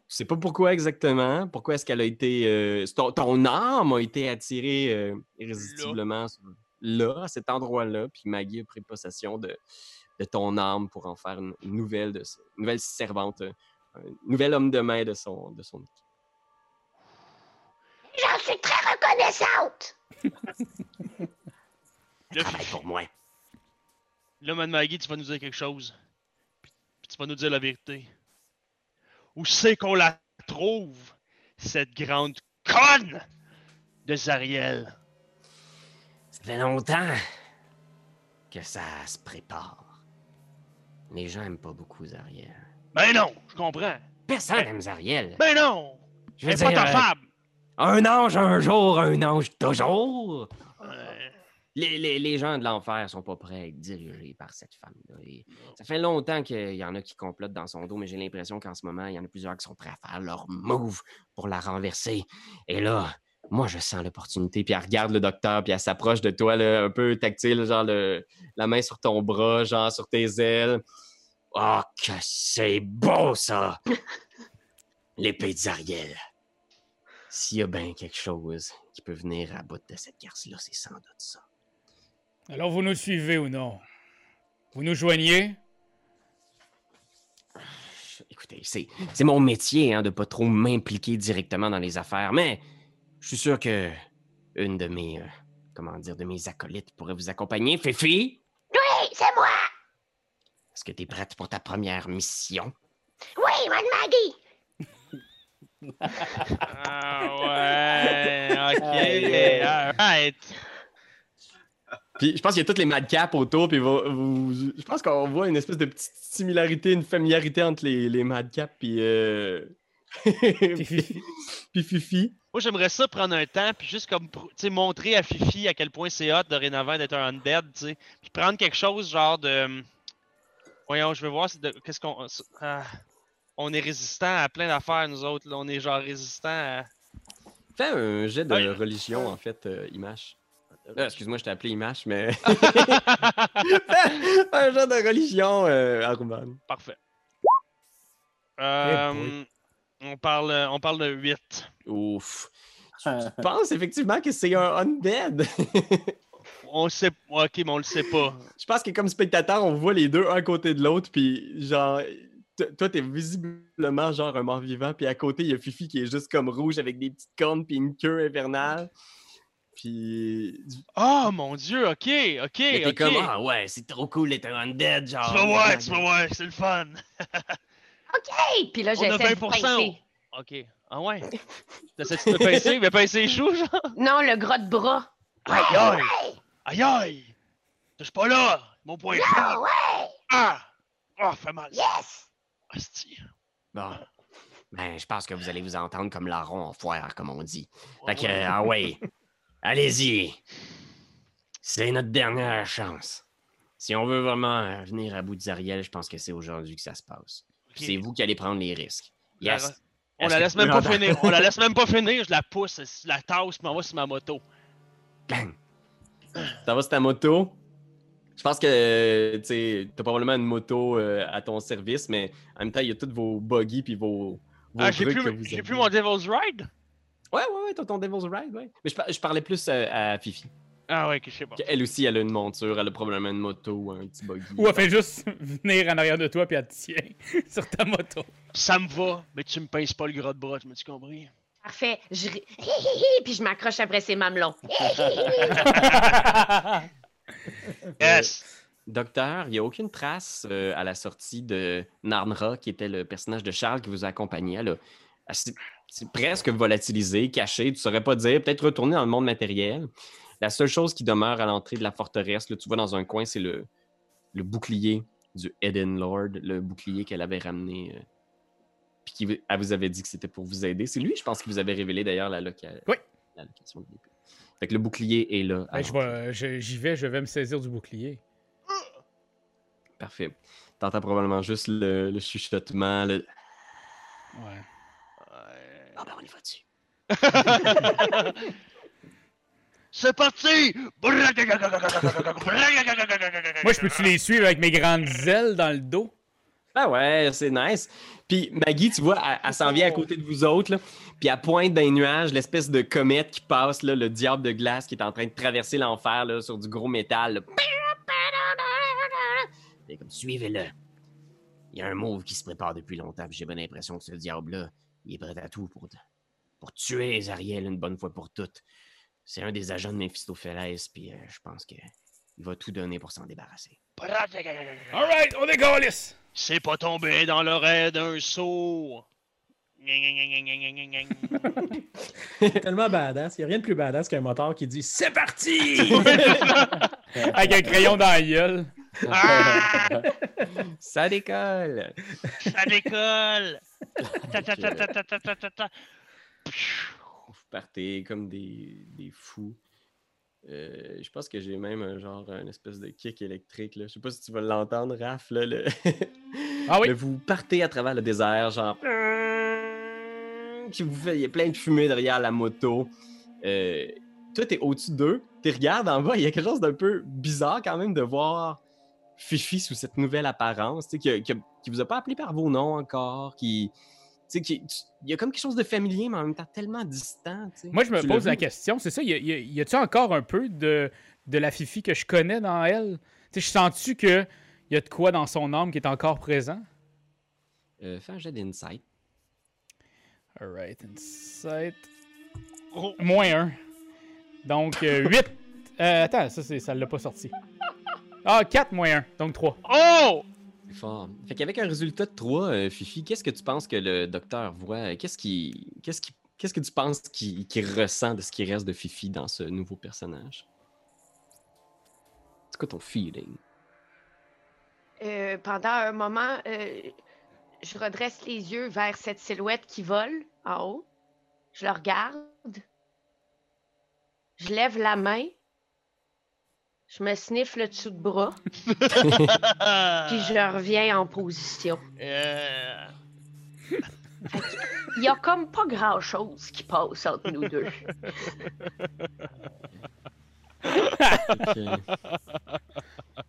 Je sais pas pourquoi exactement. Pourquoi est-ce qu'elle a été. euh, ton, ton âme a été attirée euh, irrésistiblement là, à cet endroit-là. Puis Maggie a pris possession de, de ton âme pour en faire une, une nouvelle, de, une nouvelle servante, euh, un nouvel homme de main de son, de son équipe. J'en suis très reconnaissante! Là, Travaille pour moi. Là, Mad Maggie, tu vas nous dire quelque chose. Puis, puis tu vas nous dire la vérité. Où c'est qu'on la trouve, cette grande conne de Zariel? Ça fait longtemps que ça se prépare. Les gens aiment pas beaucoup Zariel. Ben non, je comprends. Personne aime Zariel. Ben non! Je veux C'est pas dire, ta euh, femme! un ange un jour, un ange toujours. Euh, les, les- les gens de l'enfer sont pas prêts à être dirigés par cette femme-là. Ça fait longtemps qu'il y en a qui complotent dans son dos, mais j'ai l'impression qu'en ce moment, il y en a plusieurs qui sont prêts à faire leur move pour la renverser. Et là, moi, je sens l'opportunité. Puis elle regarde le docteur, puis elle s'approche de toi, là, un peu tactile, genre le- la main sur ton bras, genre sur tes ailes. Oh, que c'est beau, ça! L'épée de Zariel. S'il y a bien quelque chose qui peut venir à bout de cette garce-là, c'est sans doute ça. Alors, vous nous suivez ou non? Vous nous joignez? Écoutez, c'est, c'est mon métier hein, de pas trop m'impliquer directement dans les affaires, mais je suis sûr que une de mes, euh, comment dire, de mes acolytes pourrait vous accompagner. Fifi, Oui, c'est moi! est-ce que tu es prête pour ta première mission? Oui, Madame Maggie! Ah ouais, ok, alright. Puis je pense qu'il y a toutes les madcaps autour, puis vous- vous- je pense qu'on voit une espèce de petite similarité, une familiarité entre les, les madcaps puis euh... Puis Fifi. puis Fifi. Moi, j'aimerais ça prendre un temps, puis juste comme, pr- tu sais, montrer à Fifi à quel point c'est hot dorénavant d'être un undead, tu sais. Puis prendre quelque chose genre de. Voyons, je vais voir, c'est de- qu'est-ce qu'on. ah, on est résistant à plein d'affaires, nous autres, là. On est genre résistant à. Fais un jet de Ouais. religion, en fait, euh, Image. Euh, Excuse-moi, je t'ai appelé Image, mais. un jet de religion, euh. Parfait. Euh, on, parle, on parle de 8. Ouf. Je pense effectivement que c'est un undead? On le sait. Ok, mais on le sait pas. Je pense que comme spectateur, on voit les deux un côté de l'autre, puis genre, toi, t'es visiblement genre un mort vivant, puis à côté, il y a Fifi qui est juste comme rouge avec des petites cornes puis une queue infernale. Puis. Oh mon dieu, ok, ok, Mais t'es ok. comme, ah ouais, c'est trop cool d'être un undead, genre. Tu vas voir, tu vas voir, c'est le fun. OK! Puis là, j'essaie de 20%. pincer. Ok. Ah ouais. T'essaies-tu de pincer? Mais pincer les choux, genre? Non, le gros de bras. Aïe aïe! Aïe aïe! Touche pas là! Mon point est Ah ouais! Ah! Oh, fait mal. Yes! Hostie. Bon. Ben, je pense que vous allez vous entendre comme larron en foire, comme on dit. Fait que, ah ouais, allez-y. C'est notre dernière chance. Si on veut vraiment euh, venir à bout de Zariel, je pense que c'est aujourd'hui que ça se passe. C'est vous qui allez prendre les risques. Yes. On la laisse même pas finir. On la laisse même pas finir. Je la pousse, je la tasse, puis m'envoie sur ma moto. Bang. Ça va, c'est ta moto? Je pense que tu t'as probablement une moto euh, à ton service, mais en même temps, il y a tous vos buggy puis vos, vos Ah, j'ai que vous avez. plus mon Devil's Ride? Ouais, ouais, ouais, t'as ton Devil's Ride, ouais. Mais je, par- je parlais plus euh, à Fifi. Ah ouais, que je sais pas. Elle aussi, elle a une monture, elle a probablement une moto ou un petit buggy. Ou elle fait juste venir en arrière de toi puis elle te tient sur ta moto. Ça me va, mais tu me pinces pas le gras de bras, tu m'as-tu compris? Parfait. Je... ris- hi, hi, hi, puis je m'accroche après ses mamelons. Yes! Docteur, il n'y a aucune trace euh, à la sortie de Narnra, qui était le personnage de Charles qui vous accompagnait. Là. Elle C'est presque volatilisé, caché, tu ne saurais pas dire, peut-être retourné dans le monde matériel. La seule chose qui demeure à l'entrée de la forteresse, là, tu vois dans un coin, c'est le, le bouclier du Eden Lord, le bouclier qu'elle avait ramené. euh, puis qui vous- elle vous avait dit que c'était pour vous aider. C'est lui, je pense, qui vous avait révélé d'ailleurs la, loca- Oui. la location de l'épée. Fait que le bouclier est là. Ben, J'y vais, je vais me saisir du bouclier. Parfait. T'entends probablement juste le, le chuchotement. le- Ouais. Ah ben, on y va dessus. C'est parti! Moi, je peux-tu les suivre avec mes grandes ailes dans le dos? Ah ouais, c'est nice. Puis Maggie, tu vois, elle, elle s'en vient à côté de vous autres, là, puis elle pointe dans les nuages l'espèce de comète qui passe, là, le diable de glace qui est en train de traverser l'enfer là, sur du gros métal. là. Et comme, suivez-le. Il y a un move qui se prépare depuis longtemps, puis j'ai bien l'impression que ce diable-là, il est prêt à tout pour, pour tuer Zariel une bonne fois pour toutes. C'est un des agents de Mephistophélès, puis euh, je pense que il va tout donner pour s'en débarrasser. Alright, on décolle! C'est pas tombé dans l'oreille d'un sourd. Tellement badass. Il n'y a rien de plus badass qu'un moteur qui dit C'est parti! Avec un crayon dans la gueule. Ça décolle! Ça décolle! Vous partez comme des, des fous. Euh, je pense que j'ai même un genre une espèce de kick électrique. Là. Je sais pas si tu vas l'entendre, Raph. Là, ah oui. Vous partez à travers le désert, genre. Il y a plein de fumée derrière la moto. Euh... Toi, t'es au-dessus d'eux. Tu regardes en bas. Il y a quelque chose d'un peu bizarre quand même de voir Fifi sous cette nouvelle apparence. tu sais, Qui, a- qui, a- qui vous a pas appelé par vos noms encore. Qui. tu sais, qui- tu- Il y a comme quelque chose de familier, mais en même temps tellement distant. tu. Moi, je me Tu pose la question, c'est ça, y, a- y a- y a-tu encore un peu de, de la Fifi que je connais dans elle? Tu sais, je sens-tu que y a de quoi dans son âme qui est encore présent? Euh, fais un jet d'insight. Alright, insight. Oh. Moins un. Donc, 8. attends, ça, c'est- ça l'a pas sorti. Ah, 4 moins 1, donc 3. Oh! Fort. Fait qu'avec un résultat de 3, Fifi, qu'est-ce que tu penses que le docteur voit? Qu'est-ce qui. Qu'est-ce qui. Qu'est-ce que tu penses qu'il qu'il ressent de ce qui reste de Fifi dans ce nouveau personnage? C'est quoi ton feeling? Euh, pendant un moment, euh, je redresse les yeux vers cette silhouette qui vole en haut. Je le regarde. Je lève la main. Je me sniffe le dessous de bras. Puis je reviens en position. Il y a comme pas grand chose qui passe entre nous deux. Ok.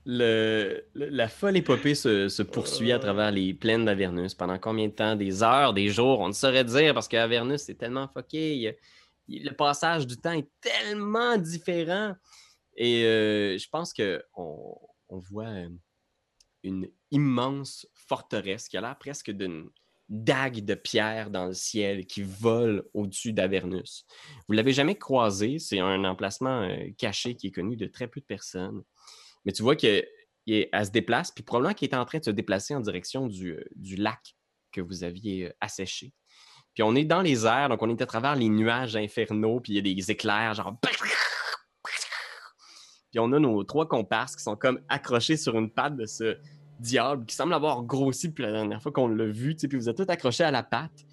Le, le- la folle épopée se, se poursuit à travers les plaines d'Avernus. Pendant combien de temps? Des heures, des jours? On ne saurait dire parce qu'Avernus, c'est tellement fucké. Il il- le passage du temps est tellement différent. Et euh, je pense qu'on on voit euh, une immense forteresse qui a l'air presque d'une dague de pierre dans le ciel qui vole au-dessus d'Avernus. Vous l'avez jamais croisé, c'est un emplacement euh, caché qui est connu de très peu de personnes. Mais tu vois qu'elle se déplace, puis probablement qu'elle est en train de se déplacer en direction du, lac que vous aviez asséché. Puis on est dans les airs, donc on est à travers les nuages infernaux, puis il y a des éclairs, genre. Puis on a nos trois comparses qui sont comme accrochés sur une patte de ce diable qui semble avoir grossi depuis la dernière fois qu'on l'a vu, puis vous êtes tous accrochés à la patte.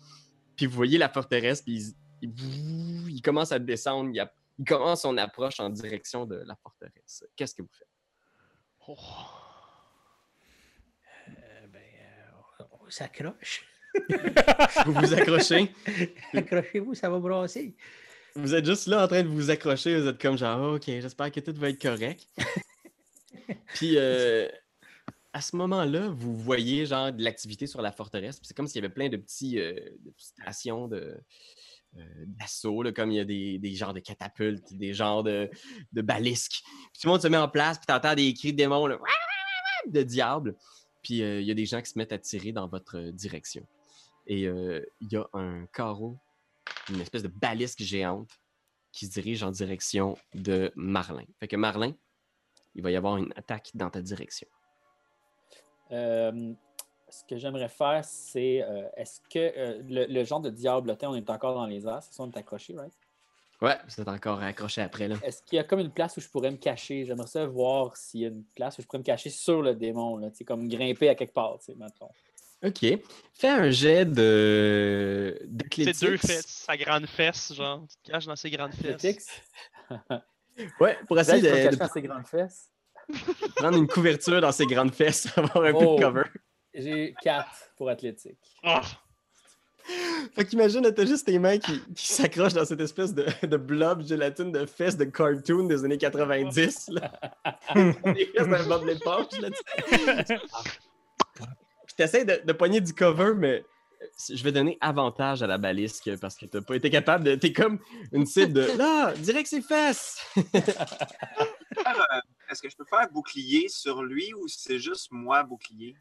Puis vous voyez la forteresse, puis il, il- il commence à descendre, il, a- il commence son approche en direction de la forteresse. Qu'est-ce que vous faites? oh. Euh, ben, euh, on, on s'accroche. Vous vous accrochez? Accrochez-vous, ça va brasser. Vous êtes juste là en train de vous accrocher, vous êtes comme genre, ok, j'espère que tout va être correct. Puis euh, à ce moment-là, vous voyez genre de l'activité sur la forteresse. Puis C'est comme s'il y avait plein de petits euh, de petites stations de euh, d'assaut, là, comme il y a des, des genres de catapultes, des genres de, de balisques. Puis tout le monde se met en place, puis t'entends des cris de démons, là, de diable. Puis il y a des gens qui se mettent à tirer dans votre direction. Et il y a un carreau une espèce de balisque géante qui se dirige en direction de Marlin. Fait que Marlin, il va y avoir une attaque dans ta direction. Euh, ce que j'aimerais faire, c'est euh, est-ce que euh, le, le genre de diablotin, on est encore dans les airs, c'est ça, on est accroché, right? Ouais, vous êtes encore accroché après là. Est-ce qu'il y a comme une place où je pourrais me cacher? J'aimerais ça voir s'il y a une place où je pourrais me cacher sur le démon, là, comme grimper à quelque part, tu sais, mettons. Ok. Fais un jet de C'est d'athlétics. deux fesses, sa grande fesse, genre. Tu te caches dans ses grandes fesses. Ouais, pour essayer de, cacher de dans ses grandes fesses. prendre une couverture dans ses grandes fesses, avoir un peu Oh. de cover. J'ai 4 pour athlétique. Oh, Fait qu'imagine, t'as juste tes mains qui, qui s'accrochent dans cette espèce de, de blob gélatine de fesses de cartoon des années 90. Là. Des fesses d'un Bob l'éponge, là, t'essaies de, de pogner du cover, mais je vais donner avantage à la balisque parce que t'as pas été capable de. T'es comme une cible de. Là, direct ses fesses! Est-ce que je peux faire bouclier sur lui ou c'est juste moi bouclier?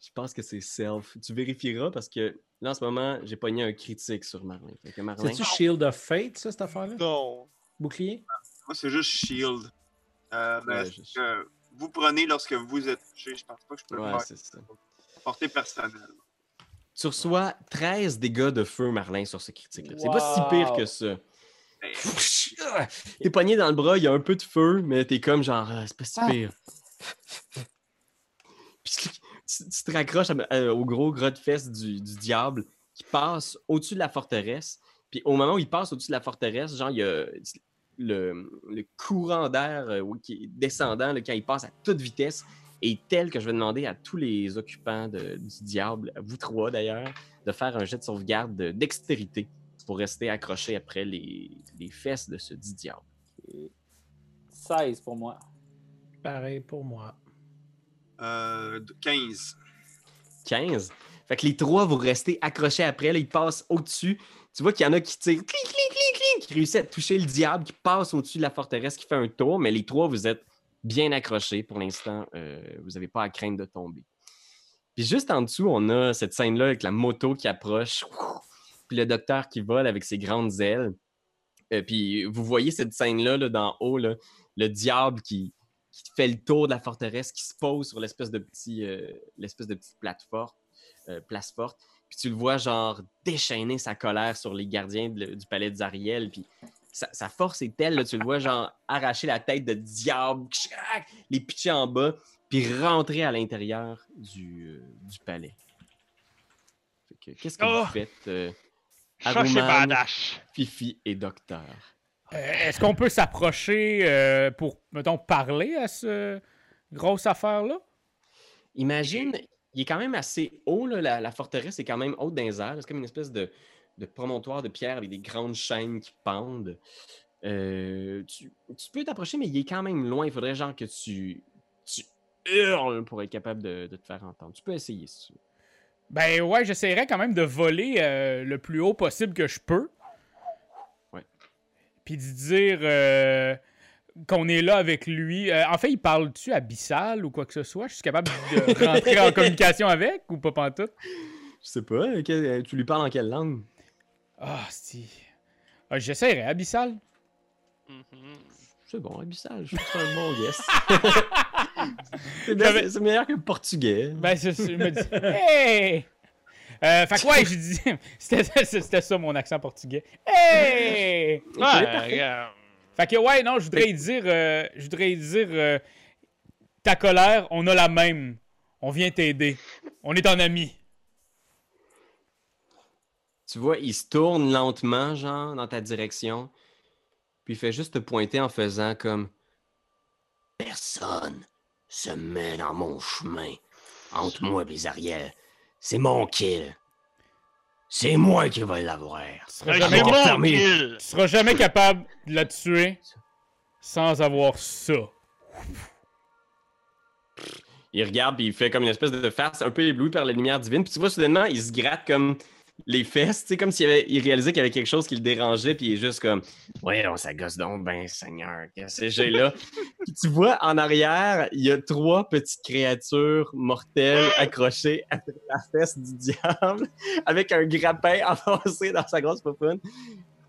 Je pense que c'est self. Tu vérifieras parce que là, en ce moment, j'ai pogné un critique sur Marlin. C'est-tu Shield of Fate, ça, cette affaire-là? non. Bouclier? Moi, c'est juste shield. Euh, ben, Ouais, c'est je- que vous prenez lorsque vous êtes touché? Je pense pas que je peux Ouais, le faire c'est ça. Portée personnelle. Tu reçois 13 dégâts de feu, Marlin, sur ce critique-là. C'est pas si pire que ça. Ben, T'es pogné dans le bras, il y a un peu de feu, mais t'es comme genre, Ah, c'est pas si pire. Puis tu, te raccroches à- à- au gros gros de fesses du, du diable qui passe au-dessus de la forteresse. Puis au moment où il passe au-dessus de la forteresse, genre, il y a le, le courant d'air euh, qui est descendant là, quand il passe à toute vitesse est tel que je vais demander à tous les occupants de- du diable, à vous trois d'ailleurs, de faire un jet de sauvegarde de dextérité pour rester accroché après les, les fesses de ce dit diable. Et 16 pour moi. Pareil pour moi. euh, 15. 15. Fait que les trois, vous restez accrochés après. Là, ils passent au-dessus. Tu vois qu'il y en a qui tirent, clic, clic, clic, clic, qui réussissent à toucher le diable, qui passe au-dessus de la forteresse, qui fait un tour. Mais les trois, vous êtes bien accrochés. Pour l'instant, euh, vous n'avez pas à craindre de tomber. Puis juste en dessous, on a cette scène-là avec la moto qui approche. Puis le docteur qui vole avec ses grandes ailes. Euh, puis vous voyez cette scène-là là, d'en haut, le diable qui, fait le tour de la forteresse, qui se pose sur l'espèce de petit, euh, petite plateforme, place forte. Puis tu le vois genre déchaîner sa colère sur les gardiens du palais de. Puis sa, sa force est telle, là, tu le vois genre arracher la tête de diable, les pitcher en bas, puis rentrer à l'intérieur du, euh, du palais. Fait que, Qu'est-ce que Oh! vous faites, euh, Aruman. Fifi et Docteur? Euh, Est-ce qu'on peut s'approcher euh, pour, mettons, parler à ce grosse affaire-là? Imagine, il est quand même assez haut, là, la, la forteresse est quand même haute dans les airs. C'est comme une espèce de, de promontoire de pierre avec des grandes chaînes qui pendent. Euh, tu, tu peux t'approcher, mais il est quand même loin. Il faudrait genre que tu, tu hurles pour être capable de, de te faire entendre. Tu peux essayer si tu veux. Ben ouais, j'essaierai quand même de voler euh, le plus haut possible que je peux. Ouais. Puis de dire euh, qu'on est là avec lui. Euh, en fait, il parle-tu abyssal ou quoi que ce soit? Je suis capable de rentrer en communication avec ou pas pantoute? Je sais pas, tu lui parles en quelle langue? Ah, si. Ah, J'essaierai, abyssal. Mhm. C'est bon, abyssal, je trouve que c'est un bon guess. c'est, meilleur que le portugais. Ben, c'est ça, je me dis. Hey! Euh, fait que ouais, j'ai dit. C'était ça mon accent portugais. Hey! Ouais, regarde. Fait que ouais, non, je voudrais dire. euh, je voudrais dire. euh, ta colère, on a la même. On vient t'aider. On est en amis. Tu vois, il se tourne lentement, genre, dans ta direction. Puis il fait juste te pointer en faisant comme Personne se met dans mon chemin. Entre moi et les arrières. C'est mon kill. C'est moi qui vais l'avoir. Tu seras Hey, jamais, C'est bon. cap- mon fermé. kill. tu seras jamais capable de la tuer sans avoir ça. Il regarde puis il fait comme une espèce de face un peu ébloui par la lumière divine. Puis tu vois, soudainement, il se gratte comme les fesses, tu sais, comme s'il avait, il réalisait qu'il y avait quelque chose qui le dérangeait, puis il est juste comme Voyons, ça gosse donc, ben Seigneur, qu'est-ce que j'ai là? puis tu vois, en arrière, il y a trois petites créatures mortelles accrochées à la fesse du diable, avec un grappin avancé dans sa grosse popoune.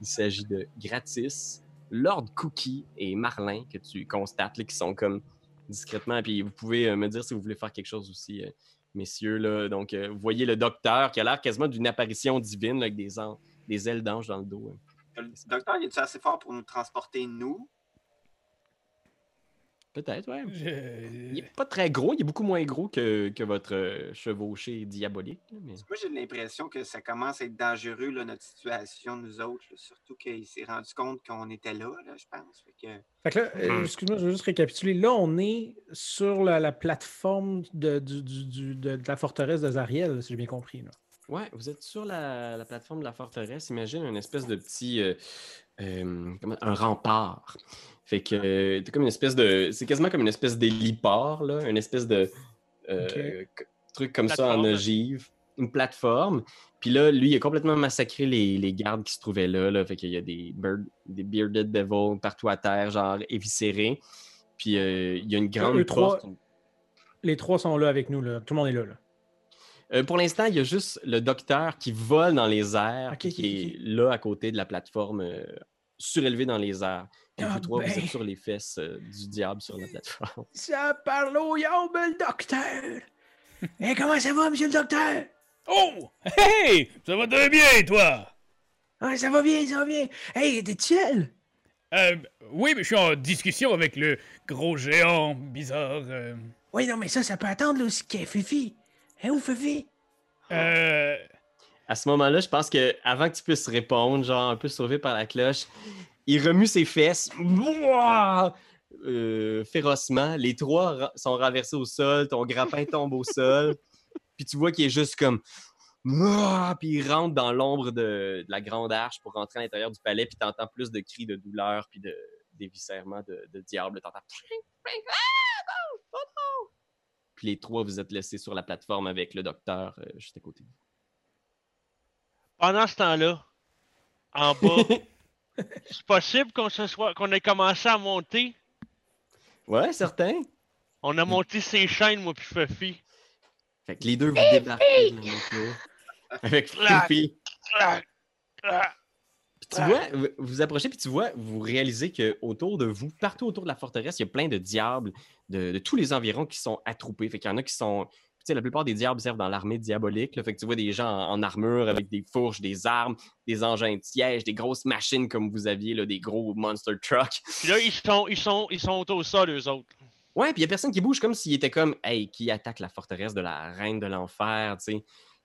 Il s'agit de Gratis, Lord Cookie et Marlin, que tu constates, là, qui sont comme discrètement. Puis vous pouvez euh, me dire si vous voulez faire quelque chose aussi, euh, messieurs. Là. Donc, euh, vous voyez le docteur qui a l'air quasiment d'une apparition divine avec des, des ailes d'ange dans le dos. hein. Le docteur, il est assez fort pour nous transporter, nous? Peut-être, ouais. Je- Il n'est pas très gros, il est beaucoup moins gros que, que votre euh, chevauché diabolique. mais... Moi, j'ai l'impression que ça commence à être dangereux, là, notre situation, nous autres. là. Surtout qu'il s'est rendu compte qu'on était là, là, je pense. Fait que... Fait que là, euh, excuse-moi, je veux juste récapituler. Là, on est sur la, la plateforme de, du- du- du- de, de la forteresse de Zariel, si j'ai bien compris. Là. Ouais, vous êtes sur la, la plateforme de la forteresse. Imagine une espèce de petit. euh, euh, un rempart. Fait que euh, c'est comme une espèce de. C'est quasiment comme une espèce d'héliport, là. Une espèce de. euh, truc comme ça en ogive. Une plateforme. Puis là, lui, il a complètement massacré les, les gardes qui se trouvaient là. là. Fait qu'il y a des, bird- des bearded devils partout à terre, genre éviscérés. Puis euh, il y a une grande trois- porte. Les trois sont là avec nous. Là. Tout le monde est là. là. Euh, pour l'instant, il y a juste le docteur qui vole dans les airs, qui est là à côté de la plateforme, euh, surélevé dans les airs. Ah vous trois, vous êtes sur les fesses euh, du diable sur la plateforme. Ça parle au yombe, le docteur! Eh, comment ça va, monsieur le docteur? Oh! Hey! Ça va très bien, toi? Ah, ça va bien, ça va bien. Hey, t'es seul? Euh, oui, mais je suis en discussion avec le gros géant bizarre. euh, Oui, non, mais ça, ça peut attendre, là, aussi, qu'est Fifi. Hein, où Fifi? euh, À ce moment-là, je pense que avant que tu puisses répondre, genre un peu sauvé par la cloche, il remue ses fesses! Euh, férocement. Les trois ra- sont renversés au sol, ton grappin tombe au sol, puis tu vois qu'il est juste comme puis il rentre dans l'ombre de, de la grande arche pour rentrer à l'intérieur du palais, puis t'entends plus de cris de douleur puis de déviscèrement de, de diable. T'entends Puis les trois, vous êtes laissés sur la plateforme avec le docteur euh, juste à côté. Pendant ce temps-là, en bas, c'est possible qu'on se soit qu'on ait commencé à monter. Ouais, certain. On a monté ses chaînes, moi puis Fuffy. Fait que les deux vous débarquez dans le moto avec ah. Puis Puis tu vois, vous- vous approchez, puis tu vois, vous réalisez que autour de vous, partout autour de la forteresse, il y a plein de diables de, de tous les environs qui sont attroupés. Fait qu'il y en a qui sont. Tu sais, la plupart des diables servent dans l'armée diabolique. là. Fait que tu vois des gens en, en armure avec des fourches, des armes, des engins de siège, des grosses machines comme vous aviez, là, des gros monster trucks. Puis là, ils sont, ils sont, ils sont au sol, eux autres. Ouais, puis il y a personne qui bouge comme s'il était comme, hey, qui attaque la forteresse de la reine de l'enfer, tu sais.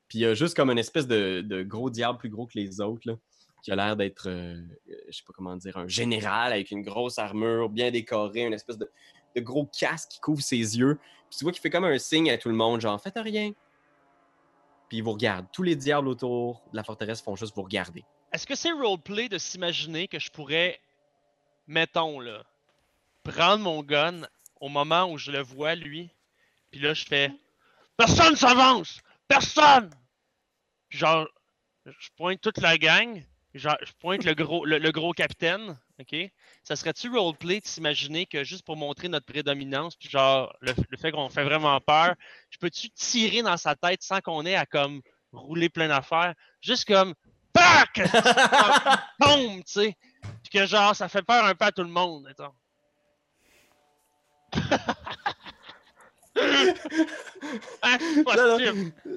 Puis il y a juste comme une espèce de, de gros diable plus gros que les autres, là, qui a l'air d'être, euh, je sais pas comment dire, un général avec une grosse armure bien décorée, une espèce de, de gros casque qui couvre ses yeux. Puis tu vois qu'il fait comme un signe à tout le monde, genre, faites rien. Puis il vous regarde. Tous les diables autour de la forteresse font juste vous regarder. Est-ce que c'est roleplay de s'imaginer que je pourrais, mettons là, prendre mon gun au moment où je le vois lui, puis là je fais Personne s'avance! Personne! Puis genre, je pointe toute la gang, genre, je pointe le gros, le, le gros capitaine, ok? Ça serait-tu roleplay de s'imaginer que juste pour montrer notre prédominance, puis genre, le, le fait qu'on fait vraiment peur, je peux-tu tirer dans sa tête sans qu'on ait à comme rouler plein d'affaires? Juste comme PAC! tombe, tu sais. Puis que genre, ça fait peur un peu à tout le monde, mettons. Ah,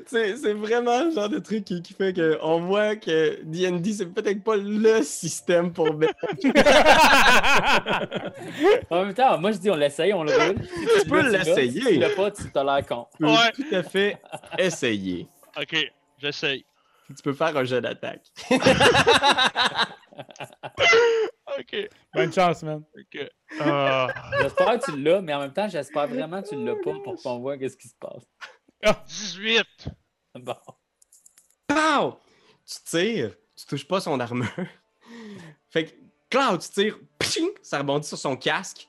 c'est vraiment le genre de truc qui, qui fait qu'on voit que D&D, c'est peut-être pas le système pour mettre. En même temps, moi je dis on l'essaye, on le roule. Tu peux l'as. Si l'essayer. tu l'as pas, tu t'as l'air con. Tu peux Ouais. tout à fait essayer. Ok, j'essaye. Tu peux faire un jeu d'attaque. Ok, Bonne chance, man. ok. Ah, J'espère que tu l'as, mais en même temps, j'espère vraiment que tu l'as pas pour qu'on voit qu'est-ce qui se passe. 18! Bon. Pow! Tu tires, tu touches pas son armure. Fait que, Cloud, tu tires, pching, ça rebondit sur son casque.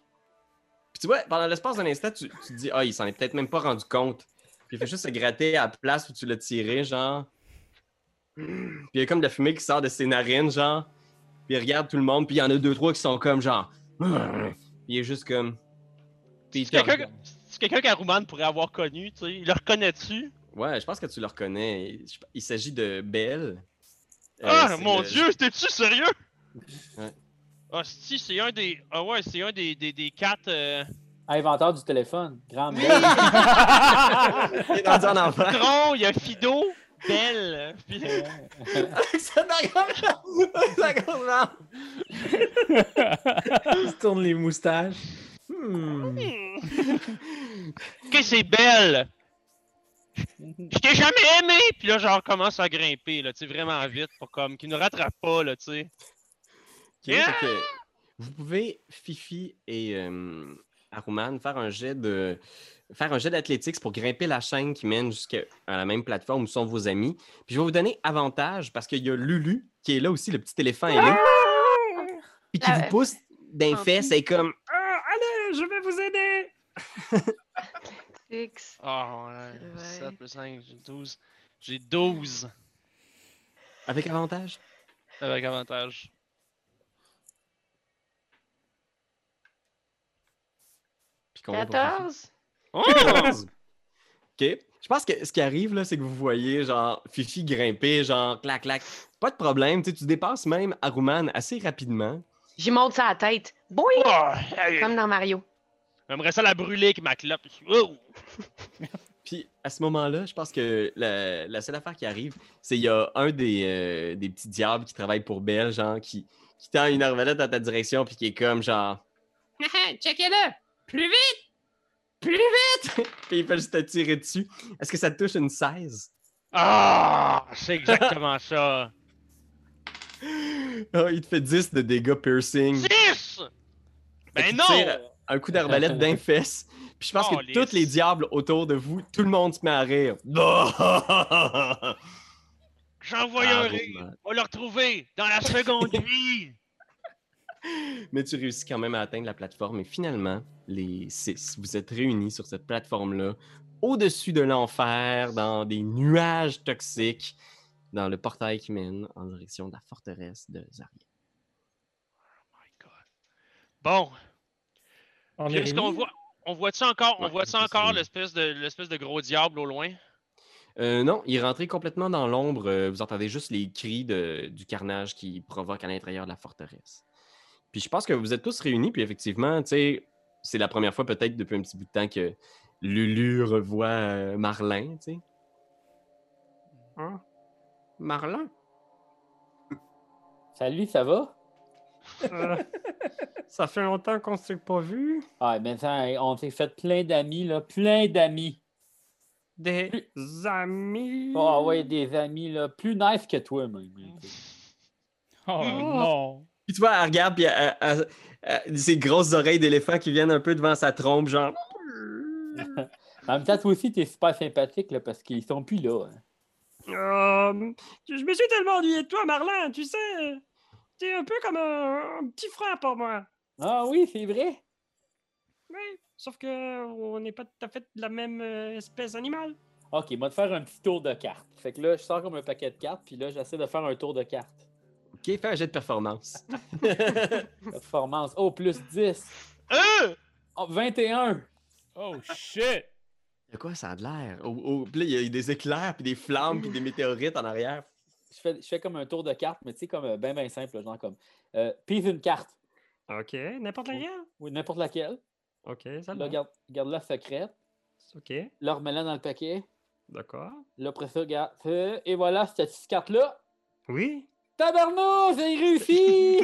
Puis tu vois, pendant l'espace d'un instant, tu, tu te dis, ah, il s'en est peut-être même pas rendu compte. Puis il fait juste se gratter à la place où tu l'as tiré, genre. Puis il y a comme de la fumée qui sort de ses narines, genre. Puis il regarde tout le monde, puis il y en a deux, trois qui sont comme, genre. Puis il est juste comme. Puis il C'est quelqu'un regarde. que- c'est quelqu'un qu'Aruman pourrait avoir connu, tu sais. Il le reconnaît-tu? Ouais, je pense que tu le reconnais. Il s'agit de Belle. Euh, ah, mon le- dieu, t'es-tu sérieux? Ouais. Ah, si, c'est un des. Ah ouais, c'est un des, des, des quatre. euh, Inventeur du téléphone. Grand belle. Il est rendu en enfer. Tron, il y a Fido, Belle. Puis... Ça. Il se tourne les moustaches. Hmm. Ok, c'est Belle. Je t'ai jamais aimé! Puis là, genre, commence à grimper, là, tu sais, vraiment vite pour comme qu'il nous rattrape pas, là, tu sais. Que vous pouvez, Fifi et euh, Aruman, faire un jet de faire un jet d'athlétiques pour grimper la chaîne qui mène jusqu'à à la même plateforme où sont vos amis. Puis je vais vous donner avantage parce qu'il y a Lulu qui est là aussi, le petit éléphant est là. Puis qui vous pousse d'un plus. et comme Ah, allez, je vais vous aider. Six. Ah, ouais. C'est 7 vrai. plus 5, j'ai 12. J'ai 12 Avec avantage? avec avantage. Combien pour Fifi? 14. Oh! 14. OK. Je pense que ce qui arrive, là, c'est que vous voyez, genre, Fifi grimper, genre, clac, clac. Pas de problème, tu sais, tu dépasses même Aruman assez rapidement. J'y monte ça à la tête. Boing! Oh, hey, Comme dans Mario. J'aimerais ça la brûler avec ma clope. Oh! Puis, à ce moment-là, je pense que la, la seule affaire qui arrive, c'est qu'il y a un des, euh, des petits diables qui travaille pour Belle, genre, qui, qui tend une arbalète dans ta direction, puis qui est comme, genre, checkez-le! Plus vite! Plus vite! puis il fait juste te tirer dessus. Est-ce que ça te touche une 16? Ah! C'est exactement ça. Ah, il te fait 10 de dégâts piercing. 6! Fait Ben qu'il non! tire un coup d'arbalète d'un fesse. Puis je pense que tous les diables autour de vous, tout le monde se met à rire. J'envoie Ah, un bon, rire. man. On va le retrouver dans la seconde vie. Mais tu réussis quand même à atteindre la plateforme. Et finalement, les six, vous êtes réunis sur cette plateforme-là, au-dessus de l'enfer, dans des nuages toxiques, dans le portail qui mène en direction de la forteresse de Zaria. Bon, On Puis est-ce qu'on voit, on voit-tu encore, on Ouais, voit-tu on peut encore essayer. l'espèce de, l'espèce de gros diable au loin? Euh, non, il est rentré complètement dans l'ombre. euh, vous entendez juste les cris de- du carnage qui provoque à l'intérieur de la forteresse. Puis je pense que vous êtes tous réunis, puis effectivement, tu sais, c'est la première fois peut-être depuis un petit bout de temps que Lulu revoit euh, Marlin, tu sais. Hein? Marlin? Salut, ça va? Euh, ça fait longtemps qu'on s'est pas vu. Ah, mais ça, on s'est fait plein d'amis, là. Plein d'amis. Des amis. Ah ouais, des amis, là. Plus nice que toi, même. Oh non. Puis tu vois, elle regarde, puis elle- elle- elle- ses grosses oreilles d'éléphant qui viennent un peu devant sa trompe, genre. En même temps, toi aussi, t'es super sympathique, là, parce qu'ils sont plus là. hein. Euh, je me suis tellement ennuyé de toi, Marlin, tu sais. T'es un peu comme un, un petit frère pour moi. Ah oui, c'est vrai. Oui, sauf que on n'est pas tout à fait de la même euh, espèce animale. Ok, moi, de faire un petit tour de cartes. Fait que là, je sors comme un paquet de cartes, puis là, j'essaie de faire un tour de cartes. Ok, fais un jet de performance? Performance. Oh, plus 10. Euh! Oh, 21. Oh shit. De quoi? Ça a de l'air? Oh, oh, puis là, il y a des éclairs, puis des flammes, puis des météorites en arrière. Je fais, je fais comme un tour de cartes, mais tu sais, comme euh, ben, ben simple, genre comme. Euh, pise une carte. Ok, n'importe laquelle? Oui, n'importe laquelle. Ok, ça Là, garde, garde-la secrète. Ok, Là, remets-la dans le paquet. d'accord. Là, après ça, regarde. euh, Et voilà, cette petite carte-là. Oui. Tabarnou, j'ai réussi!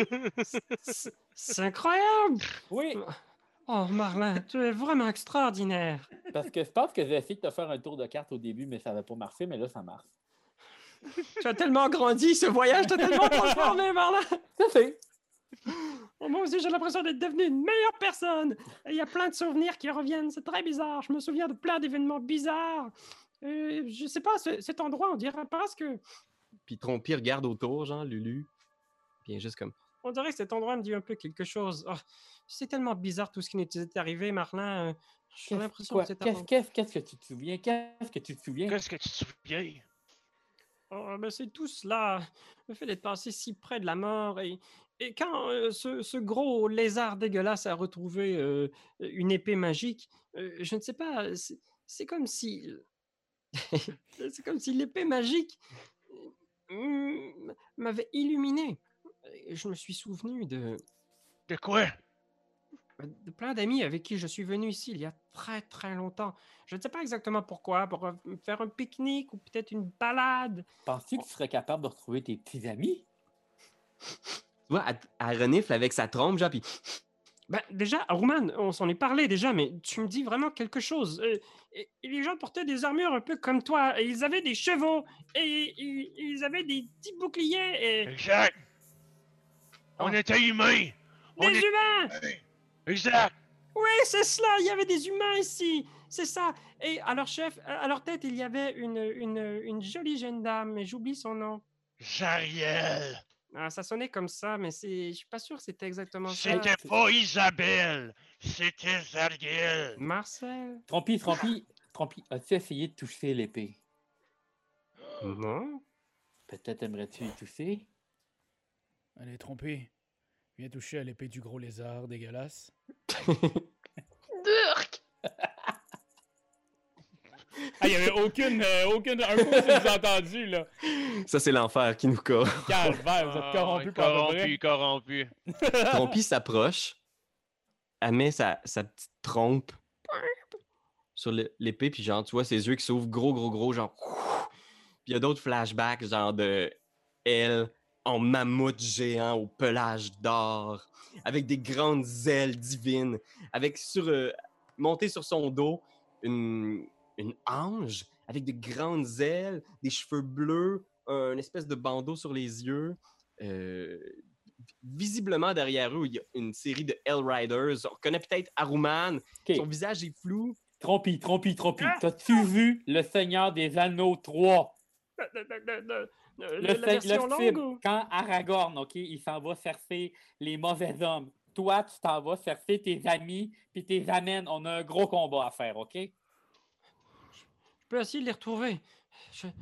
C'est incroyable! oui, Oh, Marlin, tu es vraiment extraordinaire. parce que je pense que j'ai essayé de te faire un tour de cartes au début, mais ça n'avait pas marché, mais là, ça marche. Tu as tellement grandi, ce voyage t'a tellement transformé, Marlin. Ça fait. Oh, moi aussi, j'ai l'impression d'être devenu une meilleure personne. Il y a plein de souvenirs qui reviennent, c'est très bizarre. Je me souviens de plein d'événements bizarres. Euh, je sais pas, ce- cet endroit, on dirait parce que. Puis Trompi regarde autour, genre Lulu. Puis juste comme. On dirait que cet endroit me dit un peu quelque chose. Oh, c'est tellement bizarre tout ce qui nous est arrivé, Marlin. Euh, J'ai l'impression que c'est Qu'est-ce qu'est-ce- qu'est-ce que tu te souviens? Qu'est-ce que tu te souviens? Qu'est-ce que tu te souviens? Oh, ben, c'est tout cela. Le fait d'être passé si près de la mort. Et, et quand euh, ce, ce gros lézard dégueulasse a retrouvé euh, une épée magique, euh, je ne sais pas, c'est, c'est comme si. c'est comme si l'épée magique m'avait illuminé. Et Je me suis souvenu de, De quoi? de plein d'amis avec qui je suis venu ici il y a très très longtemps. Je ne sais pas exactement pourquoi, pour euh, faire un pique-nique ou peut-être une balade. Penses-tu que tu serais capable de retrouver tes petits amis? Tu vois, elle renifle avec sa trompe, genre, puis... Ben, déjà, Rouman, on s'en est parlé déjà, mais tu me dis vraiment quelque chose. Euh, et, et les gens portaient des armures un peu comme toi, et ils avaient des chevaux, et, ils avaient des petits boucliers, et... Exact! On Oh. était humains! On Des est... humains! Exact! Oui, c'est cela, il y avait des humains ici, c'est ça. Et à leur chef, à leur tête, il y avait une, une, une jolie jeune dame, mais j'oublie son nom. Jariel! Ah, ça sonnait comme ça, mais c'est, je suis pas sûr que c'était exactement ça. C'était pas Isabelle! C'était Zariel! Marcel? Trompi, Trompi, Trompi, as-tu essayé de toucher l'épée? Non. Peut-être aimerais-tu y toucher? Allez, trompé. Viens toucher à l'épée du gros lézard dégueulasse. n'y avait aucune, euh, aucune, un coup sous-entendu, là. Ça, c'est l'enfer qui nous corps. Calvaire, vous êtes Ah, corrompu le corrompu, corrompu. Trompi s'approche, elle met sa, sa petite trompe sur l'épée, puis genre, tu vois ses yeux qui s'ouvrent gros, gros, gros, genre. Puis il y a d'autres flashbacks, genre de elle en mammouth géant au pelage d'or, avec des grandes ailes divines, avec sur, euh, monté sur son dos une, une ange avec de grandes ailes, des cheveux bleus, un espèce de bandeau sur les yeux. Euh, visiblement derrière eux, il y a une série de Hell Riders. On reconnaît peut-être Aruman. Son visage est flou. Trompi, Trompi, Trompi. Ah! T'as-tu vu Le Seigneur des Anneaux 3? Le, le- le- le- Le, la version le longue film, ou- quand Aragorn, OK, il s'en va chercher les mauvais hommes. Toi, tu t'en vas chercher tes amis, puis tes amènes. On a un gros combat à faire, OK? Je peux essayer de les retrouver. Je- je-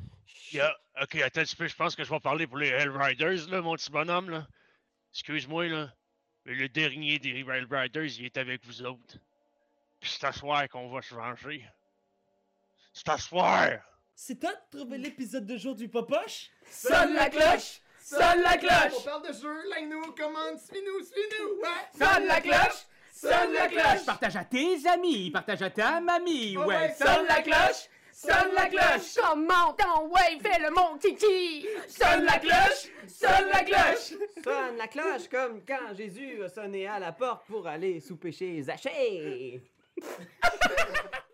Il y a- Ok, attends un petit peu, je pense que je vais parler pour les Hellriders, là, mon petit bonhomme, là. Excuse-moi, là. Mais le dernier des Hellriders, il est avec vous autres. Puis c'est à soir qu'on va se venger. C'est à soir! C'est toi de trouver l'épisode de jour du Popoche? Sonne la cloche! Sonne la On cloche! parle de jeu, like-nous, commande, suis-nous, suis-nous! Ouais! Sonne la cloche! Sonne la cloche! Partage à tes amis, partage à ta mamie, ouais. ouais, Sonne la cloche! Sonne la cloche! Comment ton ouais, fais le mon kiki! Sonne la cloche! Sonne la cloche! Sonne la cloche comme quand Jésus a sonné à la porte pour aller souper chez Zachée.